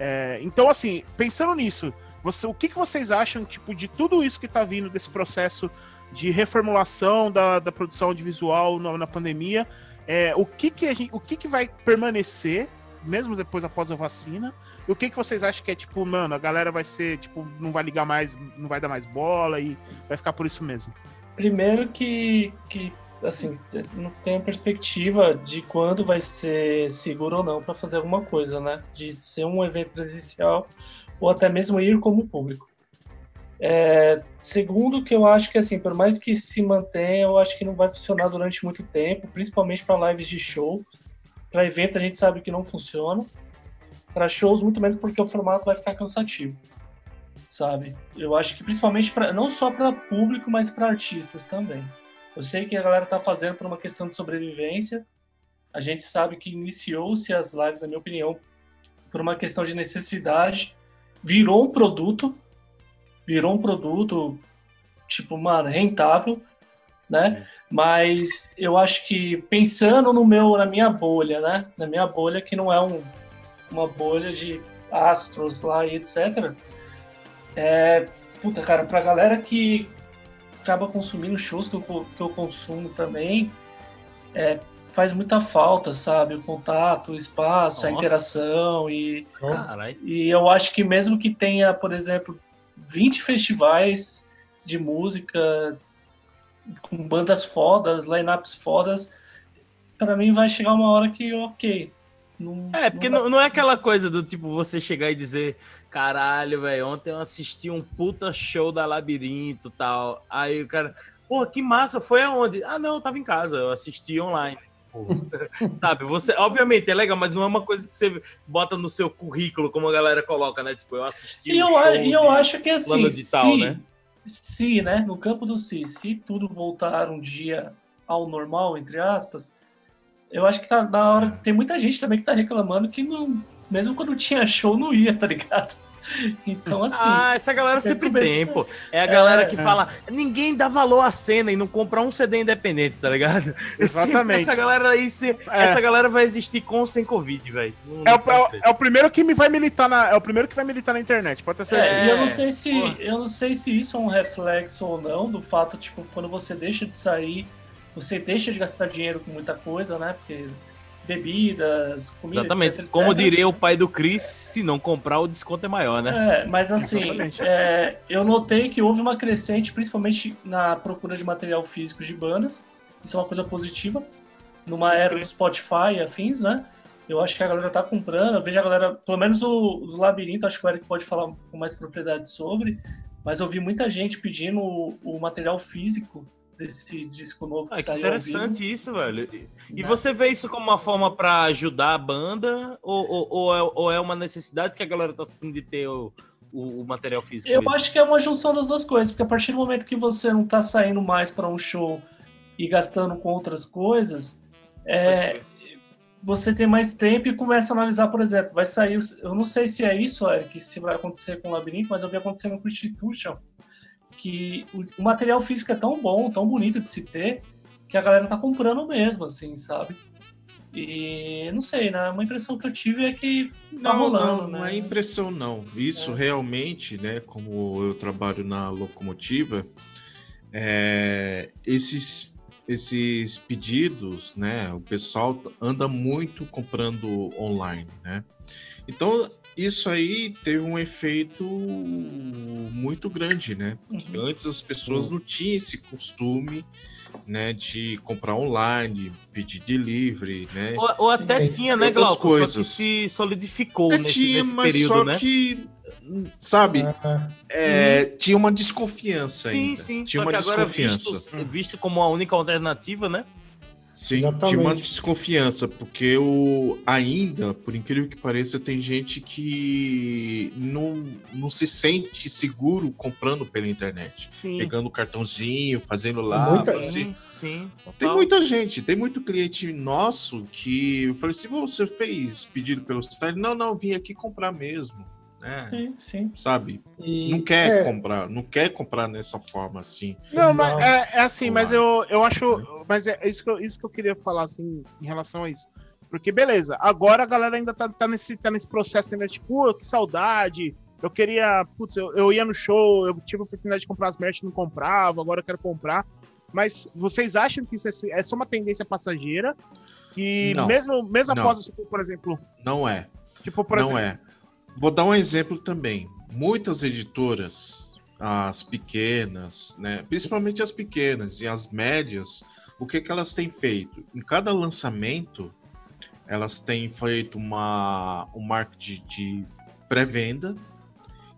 É, então, assim, pensando nisso, você, o que, que vocês acham tipo, de tudo isso que está vindo desse processo de reformulação da, da produção audiovisual na, na pandemia? É, o que, que, gente, o que, que vai permanecer, mesmo depois após a vacina? E o que, que vocês acham que é tipo, mano, a galera vai ser, tipo, não vai ligar mais, não vai dar mais bola e vai ficar por isso mesmo? Primeiro que, que assim, não tenho perspectiva de quando vai ser seguro ou não para fazer alguma coisa, né? De ser um evento presencial ou até mesmo ir como público. É, segundo, que eu acho que, assim, por mais que se mantenha, eu acho que não vai funcionar durante muito tempo, principalmente para lives de show. Para eventos a gente sabe que não funciona. Para shows, muito menos porque o formato vai ficar cansativo, sabe? Eu acho que principalmente para não só para público, mas para artistas também. Eu sei que a galera tá fazendo por uma questão de sobrevivência. A gente sabe que iniciou-se as lives, na minha opinião, por uma questão de necessidade. Virou um produto, virou um produto, tipo, mano, rentável, né? Mas eu acho que pensando no meu, na minha bolha, né? Na minha bolha, que não é um, uma bolha de astros lá e etc. É, puta, cara, pra galera que acaba consumindo shows que eu, que eu consumo também, é, faz muita falta, sabe? O contato, o espaço, Nossa. a interação e, e eu acho que mesmo que tenha, por exemplo, 20 festivais de música com bandas fodas, lineups fodas, para mim vai chegar uma hora que, ok. Não, é, porque não, não, é aquela coisa do tipo você chegar e dizer, caralho, velho, ontem eu assisti um puta show da Labirinto tal. Aí o cara, pô, que massa, foi aonde? Ah, não, eu tava em casa, eu assisti online. Sabe, você, obviamente é legal, mas não é uma coisa que você bota no seu currículo, como a galera coloca, né? Tipo, eu assisti. E um eu, e eu acho que assim, se, tal, né? se, né, no campo do si, se tudo voltar um dia ao normal, entre aspas, eu acho que tá na hora. Tem muita gente também que tá reclamando que não, mesmo quando tinha show, não ia, tá ligado? Então, assim. Ah, essa galera sempre tem, pô. É a galera é, que é. fala: ninguém dá valor à cena e não compra um CD independente, tá ligado? Exatamente. Essa galera aí, se, é. essa galera vai existir com ou sem Covid, velho. É, é, é, o primeiro que me vai militar na. É o primeiro que vai militar na internet, pode ter certeza. É, e eu não sei se. Eu não sei se isso é um reflexo ou não do fato, tipo, quando você deixa de sair, você deixa de gastar dinheiro com muita coisa, né? Porque bebidas, comida, Exatamente. Etc, Como diria o pai do Chris, se não comprar, o desconto é maior, né? É, mas assim, é, eu notei que houve uma crescente, principalmente na procura de material físico de bandas. Isso é uma coisa positiva. Numa era do Spotify e afins, né? Eu acho que a galera tá comprando. Eu vejo a galera, pelo menos o, o Labirinto, acho que o Eric pode falar com mais propriedade sobre. Mas eu vi muita gente pedindo o, o material físico desse disco novo que ah, saiu. Que interessante isso, velho. E né? você vê isso como uma forma para ajudar a banda ou, ou, ou, é, ou, é, uma necessidade que a galera tá sentindo de ter o, o, o material físico? Eu mesmo? acho que é uma junção das duas coisas, porque a partir do momento que você não tá saindo mais para um show e gastando com outras coisas, é, você tem mais tempo e começa a analisar, por exemplo, vai sair. Eu não sei se é isso, Eric, se vai acontecer com o Labirinto, mas eu vi acontecendo com o Institution que o, material físico é tão bom, tão bonito de se ter, que a galera tá comprando mesmo, assim, sabe? E não sei, né? Uma impressão que eu tive é que tá não, rolando, não, né? não é impressão não. Isso é. realmente, né? Como eu trabalho na locomotiva, é, esses esses pedidos, né? O pessoal anda muito comprando online, né? Então isso aí teve um efeito muito grande, né? Uhum. Antes as pessoas uhum. não tinham esse costume né, de comprar online, pedir delivery, né? Ou, ou até Sim. tinha, né, Glauco? Coisas. Só que se solidificou nesse, tinha, nesse mas período, só né? que, sabe, é, uhum. tinha uma desconfiança sim, ainda. Sim, sim. Tinha uma desconfiança. Visto, visto como a única alternativa, né? Sim, Exatamente. tinha uma desconfiança, porque o, ainda, por incrível que pareça, tem gente que não, não se sente seguro comprando pela internet. Sim. Pegando o cartãozinho, fazendo lá. Muita, assim. sim, tem muita gente, tem muito cliente nosso que eu falei assim: você fez pedido pelo site? Não, não, vim aqui comprar mesmo né? Sim, sim. Sabe? E, não quer é... comprar, não quer comprar nessa forma assim. Não, mas é, é assim, mas eu, eu acho. Mas é isso que, eu, isso que eu queria falar, assim, em relação a isso. Porque, beleza, agora a galera ainda tá, tá, nesse, tá nesse processo ainda, tipo, que saudade. Eu queria, putz, eu, eu ia no show, eu tive a oportunidade de comprar as merch, não comprava, agora eu quero comprar. Mas vocês acham que isso é, é só uma tendência passageira? Que não, mesmo, mesmo não. após, tipo, por exemplo. Não é. Tipo, por não exemplo. é. Vou dar um exemplo também. Muitas editoras, as pequenas, né, principalmente as pequenas e as médias, o que, que elas têm feito? Em cada lançamento, elas têm feito uma, um marketing de pré-venda,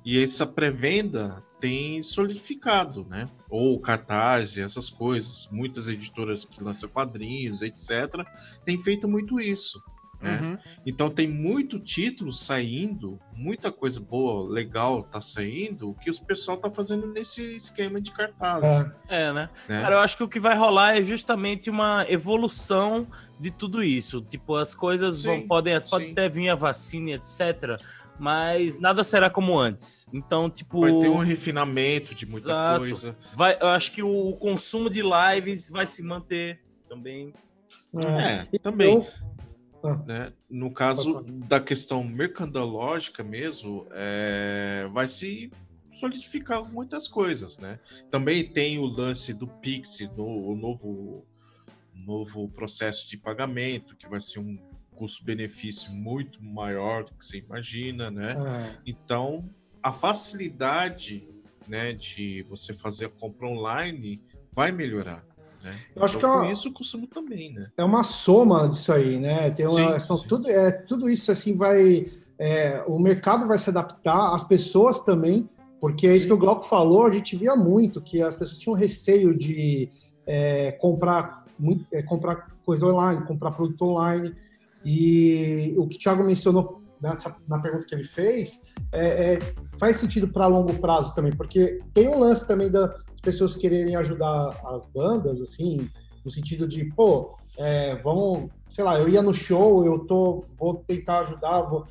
e essa pré-venda tem solidificado, né? Ou cartaz, essas coisas. Muitas editoras que lançam quadrinhos, etc., têm feito muito isso. Né? Uhum. Então tem muito título saindo, muita coisa boa, legal tá saindo, que o pessoal tá fazendo nesse esquema de cartaz. É, é né? né? Cara, eu acho que o que vai rolar é justamente uma evolução de tudo isso. Tipo, as coisas sim, vão, podem pode até vir a vacina, etc mas nada será como antes. Então, tipo. Vai ter um refinamento de muita Exato. coisa. Vai, eu acho que o, consumo de lives vai se manter também. É, é também. Ah. Né? No caso da questão mercadológica mesmo, é, vai se solidificar muitas coisas, né? Também tem o lance do Pix, do o novo, novo processo de pagamento, que vai ser um custo-benefício muito maior do que você imagina, né? É. Então, a facilidade né, de você fazer a compra online vai melhorar. Né? Eu acho então, que é isso o consumo também, né? É uma soma disso aí, né? Tem uma, sim, são sim. Tudo, é, tudo isso assim vai. É, o mercado vai se adaptar, as pessoas também, porque é isso que o Glauco falou, a gente via muito, que as pessoas tinham receio de é, comprar, muito, é, comprar coisa online, comprar produto online. E o que o Thiago mencionou nessa, na pergunta que ele fez é, é faz sentido para longo prazo também, porque tem um lance também das pessoas quererem ajudar as bandas, assim, no sentido de, pô, é, vamos, sei lá, eu ia no show, eu tô, vou tentar ajudar, vou...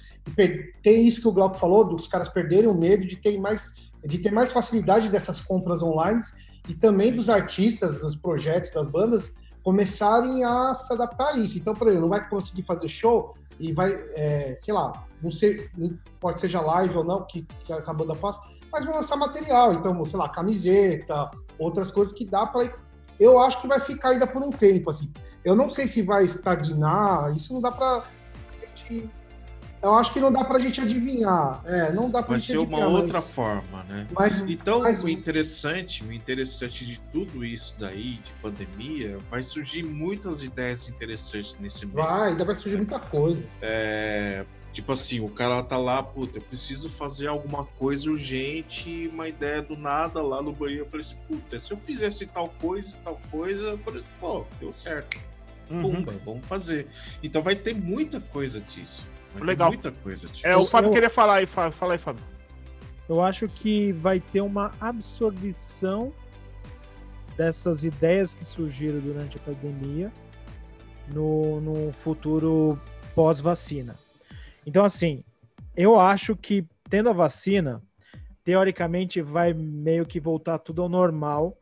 tem isso que o Glauco falou, dos caras perderem o medo de ter mais, de ter mais facilidade dessas compras online e também dos artistas, dos projetos, das bandas começarem a se adaptar a isso. Então, por exemplo, não vai conseguir fazer show e vai, é, sei lá, não sei, pode seja live ou não, que, que acabou da fase, mas vão lançar material. Então, sei lá, camiseta, outras coisas que dá para. Eu acho que vai ficar ainda por um tempo, assim. Eu não sei se vai estagnar, isso não dá para eu acho que não dá para a gente adivinhar. É, não dá para Vai ser uma outra mas... forma, né? Mas, então, mas... o interessante, o interessante de tudo isso daí, de pandemia, vai surgir muitas ideias interessantes nesse meio. Vai, ainda vai surgir muita coisa. É, tipo assim, o cara tá lá, puta, eu preciso fazer alguma coisa urgente, uma ideia do nada lá no banheiro. Eu falei assim, puta, se eu fizesse tal coisa, tal coisa, eu falei, pô, deu certo. Uhum. Pumba, vamos fazer. Então vai ter muita coisa disso. Legal. Muita coisa. Tipo. É, o Fábio eu, queria falar aí, Fábio. Fala aí, Fábio. Eu acho que vai ter uma absorção dessas ideias que surgiram durante a pandemia no, no futuro pós-vacina. Então, assim, eu acho que tendo a vacina, teoricamente vai meio que voltar tudo ao normal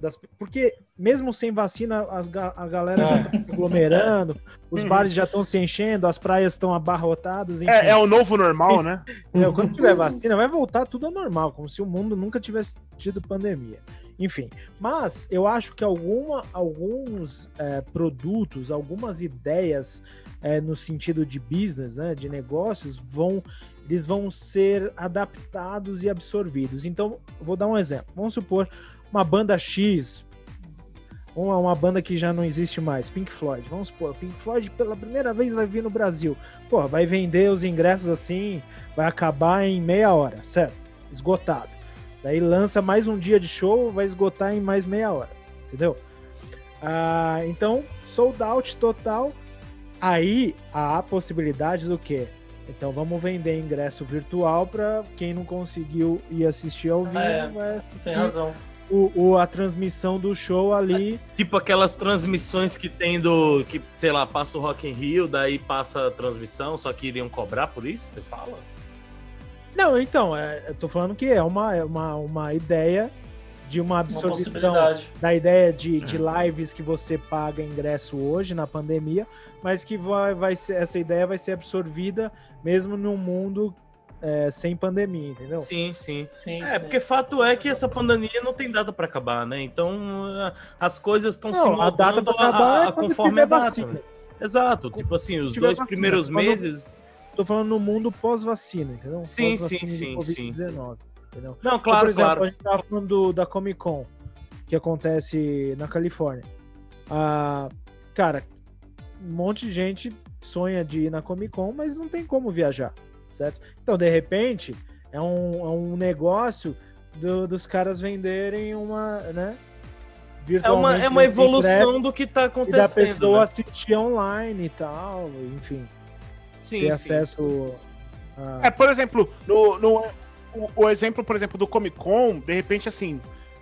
das, porque mesmo sem vacina, as, a galera é. já tá aglomerando, os uhum. bares já estão se enchendo, as praias estão abarrotadas. É, é, o novo normal, né? Entendeu? Quando tiver vacina, vai voltar tudo ao normal, como se o mundo nunca tivesse tido pandemia. Enfim, mas eu acho que alguma, alguns é, produtos, algumas ideias é, no sentido de business, né, de negócios, vão eles vão ser adaptados e absorvidos. Então, vou dar um exemplo. Vamos supor uma banda X, uma, uma banda que já não existe mais, Pink Floyd. Vamos supor, Pink Floyd pela primeira vez vai vir no Brasil. Pô, vai vender os ingressos assim, vai acabar em meia hora, certo? Esgotado. Daí lança mais um dia de show, vai esgotar em mais meia hora, entendeu? Ah, então, sold out total. Aí há a possibilidade do quê? Então vamos vender ingresso virtual para quem não conseguiu ir assistir ao vivo. É, tem razão o, o, a transmissão do show ali. É, tipo aquelas transmissões que tem do. que, sei lá, passa o Rock in Rio, daí passa a transmissão, só que iriam cobrar por isso, você fala? Não, então, é, eu tô falando que é uma, é uma, uma ideia de uma absorção uma da ideia de, de é. lives que você paga ingresso hoje na pandemia, mas que vai, vai ser, essa ideia vai ser absorvida mesmo num mundo é, sem pandemia, entendeu? Sim, sim. sim é, sim. porque fato é que essa pandemia não tem data para acabar, né? Então as coisas estão se mudando a, data a, a, a é conforme a data. Né? Exato, tipo assim, os dois primeiros meses. Tô falando no mundo pós-vacina, entendeu? Sim, pós sim, sim, sim. Entendeu? Não, claro, então, por exemplo, claro. A gente tava falando do, da Comic Con, que acontece na Califórnia. Ah, cara, um monte de gente sonha de ir na Comic Con, mas não tem como viajar, certo? Então, de repente, é um, é um negócio do, dos caras venderem uma, né? É uma, é uma evolução do que está acontecendo. E da pessoa né? assistir online e tal, enfim. Sim, ter sim. acesso. A... É, por exemplo, no, no o, o, exemplo, por exemplo, do Comic Con, de repente, assim,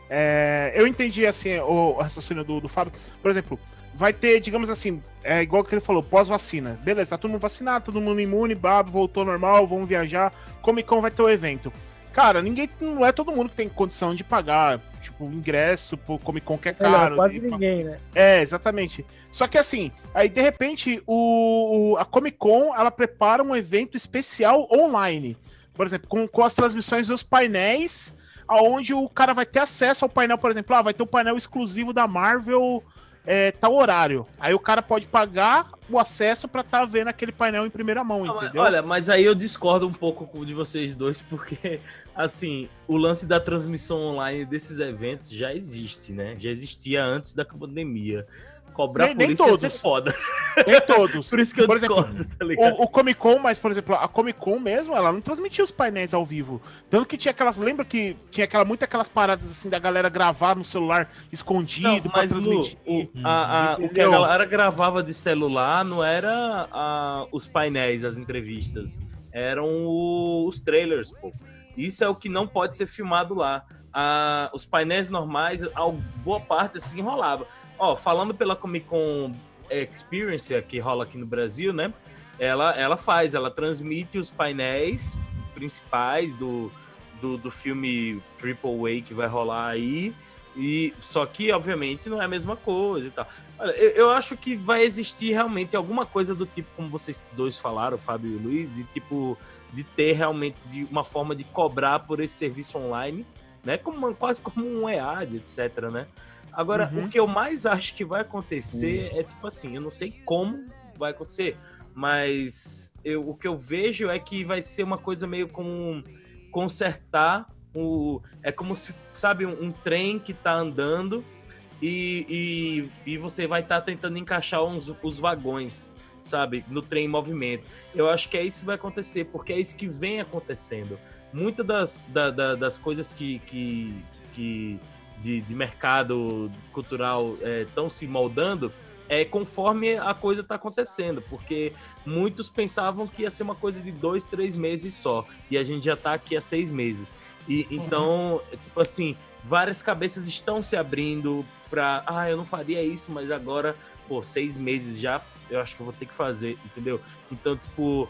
é, eu entendi assim o raciocínio do, do Fábio. Por exemplo, vai ter, digamos assim, é igual que ele falou, pós-vacina. Beleza, tá todo mundo vacinado, todo mundo imune, babo, voltou normal, vamos viajar. Comic Con vai ter o evento. Cara, ninguém não é todo mundo que tem condição de pagar, tipo, ingresso pro Comic Con que é caro. É, quase ninguém, né? É, exatamente. Só que assim, aí de repente o, a Comic Con ela prepara um evento especial online. Por exemplo, com, com as transmissões dos painéis, aonde o cara vai ter acesso ao painel, por exemplo, ah, vai ter um painel exclusivo da Marvel é, tal horário. Aí o cara pode pagar o acesso para estar tá vendo aquele painel em primeira mão, entendeu? Olha, mas aí eu discordo um pouco de vocês dois, porque, assim, o lance da transmissão online desses eventos já existe, né? Já existia antes da pandemia cobrar nem, por nem isso todos. ia ser foda. Nem todos. por isso que eu por discordo, exemplo, tá ligado? O, o, Comic Con, mas, por exemplo, a Comic Con mesmo, ela não transmitia os painéis ao vivo. Tanto que tinha aquelas. Lembra que tinha aquela, muito aquelas paradas assim da galera gravar no celular escondido não, mas transmitir. o, a, a, o que a galera gravava de celular não era a, os painéis, as entrevistas. Eram o, os trailers, pô. Isso é o que não pode ser filmado lá. Ah, os painéis normais, a boa parte assim rolava. Ó, falando pela Comic Con Experience que rola aqui no Brasil, né? Ela, ela faz, ela transmite os painéis principais do, do, do filme Triple A que vai rolar aí. E só que, obviamente, não é a mesma coisa e tal. Olha, eu, eu, acho que vai existir realmente alguma coisa do tipo, como vocês dois falaram, Fábio e Luiz, de tipo, de ter realmente de uma forma de cobrar por esse serviço online, né? Como, quase como um EAD, etc, né? Agora, uhum. o que eu mais acho que vai acontecer uhum. é tipo assim, eu não sei como vai acontecer, mas eu, o que eu vejo é que vai ser uma coisa meio como consertar o. É como se, sabe, um, um trem que tá andando e, e, e você vai estar tá tentando encaixar uns, os vagões, sabe, no trem em movimento. Eu acho que é isso que vai acontecer, porque é isso que vem acontecendo. Muitas das, da, da, das coisas que, que, que de, de mercado cultural estão é, se moldando é conforme a coisa está acontecendo, porque muitos pensavam que ia ser uma coisa de dois, três meses só, e a gente já está aqui há seis meses. E uhum. então, uhum. tipo assim, várias cabeças estão se abrindo para, ah, eu não faria isso, mas agora, pô, seis meses já, eu acho que eu vou ter que fazer, entendeu? Então, tipo,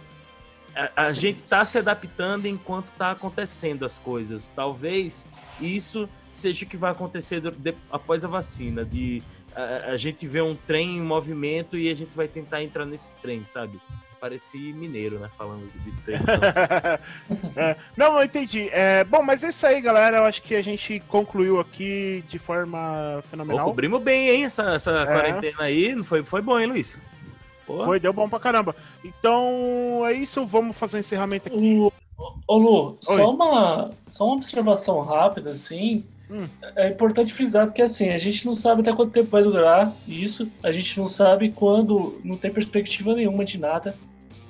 a, a gente está se adaptando enquanto está acontecendo as coisas. Talvez isso seja o que vai acontecer de, após a vacina, de a, a, gente ver um trem em movimento e a gente vai tentar entrar nesse trem, sabe? Pareci mineiro, né? Falando de trem. é, não, eu entendi. É, bom, mas é isso aí, galera. Eu acho que a gente concluiu aqui de forma fenomenal. Pô, cobrimos bem, hein, essa, essa é. quarentena aí. Foi, foi bom, hein, Luiz? Porra. Foi, deu bom pra caramba. Então é isso, vamos fazer um encerramento aqui. Ô, Lu, só uma, só uma observação rápida, assim. Hum. É importante frisar, porque assim, a gente não sabe até quanto tempo vai durar isso, a gente não sabe quando, não tem perspectiva nenhuma de nada,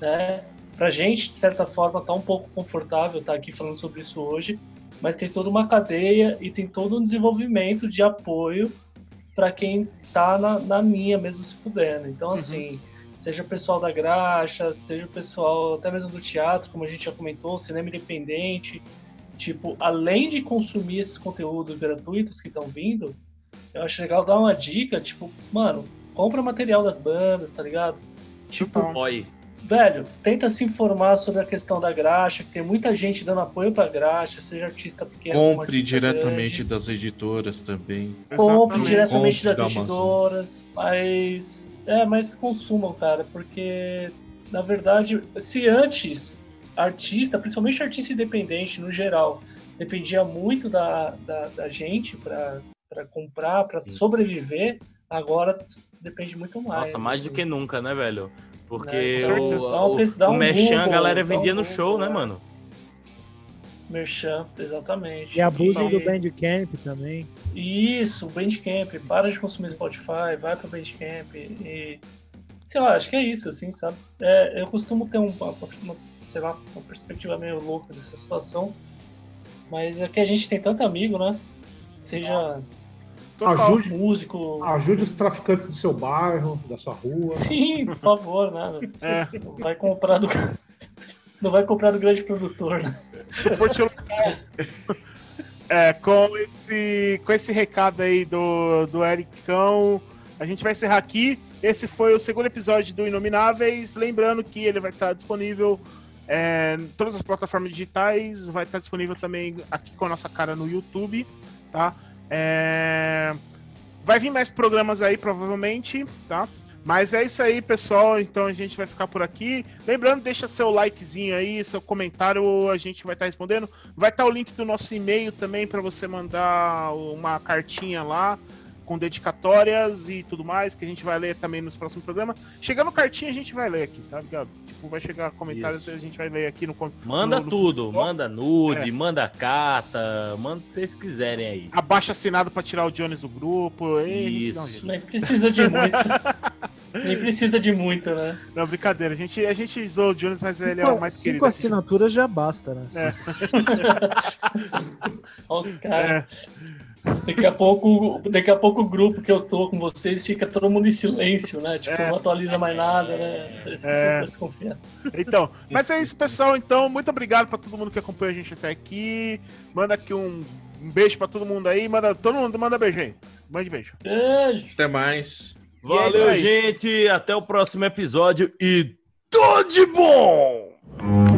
né? Pra gente, de certa forma, tá um pouco confortável estar tá aqui falando sobre isso hoje, mas tem toda uma cadeia e tem todo um desenvolvimento de apoio para quem tá na, na linha mesmo se pudendo. Então, uhum. assim, seja o pessoal da graxa, seja o pessoal até mesmo do teatro, como a gente já comentou, cinema independente, tipo, além de consumir esses conteúdos gratuitos que estão vindo, eu acho legal dar uma dica, tipo, mano, compra material das bandas, tá ligado? Tipo, Oi. velho, tenta se informar sobre a questão da graxa, que tem muita gente dando apoio pra graxa, seja artista pequeno. Compre artista diretamente grande. das editoras também. Compre Exatamente. diretamente Compre das da editoras, mas. É, mas consumam, cara, porque na verdade, se antes artista, principalmente artista independente no geral, dependia muito da, da, da gente para comprar, para sobreviver, agora depende muito mais. Nossa, mais assim. do que nunca, né, velho? Porque é, o, o, o, o Merchan a galera vendia no show, né, mano? Merchan, exatamente. E abuso e... do Bandcamp também. Isso, Bandcamp. Para de consumir Spotify, vai pro Bandcamp e... Sei lá, acho que é isso, assim, sabe? É, eu costumo ter um, uma, sei lá, uma perspectiva meio louca dessa situação. Mas é que a gente tem tanto amigo, né? Seja ajude, músico. Ajude os traficantes do seu bairro, da sua rua. Sim, por favor, né? É. Vai comprar do. Não vai comprar do grande produtor, né? Suporte local. É, com esse, com esse recado aí do, do Ericão, a gente vai encerrar aqui. Esse foi o segundo episódio do Inomináveis. Lembrando que ele vai estar disponível é, todas as plataformas digitais, vai estar disponível também aqui com a nossa cara no YouTube, tá? É... Vai vir mais programas aí, provavelmente, tá? Mas é isso aí, pessoal. Então a gente vai ficar por aqui. Lembrando, deixa seu likezinho aí, seu comentário, a gente vai estar respondendo. Vai estar o link do nosso e-mail também para você mandar uma cartinha lá com dedicatórias e tudo mais, que a gente vai ler também nos próximos programas. Chegando cartinha, a gente vai ler aqui, tá ligado? Tipo, vai chegar comentários Isso. e a gente vai ler aqui no. Manda no, tudo, no... manda nude, é. manda carta, manda o que vocês quiserem aí. Abaixa assinado pra tirar o Jones do grupo. E Isso. Nem precisa de muito. Nem precisa de muito, né? Não, brincadeira. A gente, a gente zoou o Jones, mas ele é o mais querido. Cinco assinaturas já basta, né? É. Olha os caras. É. Daqui a pouco, daqui a pouco o grupo que eu tô com vocês fica todo mundo em silêncio, né? Tipo, é. não atualiza mais nada, né? É. Desconfiar. Então, mas é isso, pessoal. Então, muito obrigado para todo mundo que acompanha a gente até aqui. Manda aqui um, um beijo para todo mundo aí. Manda, todo mundo manda beijo aí. Mande beijo. Beijo. Até mais. É Valeu, é gente. Até o próximo episódio e tudo de bom!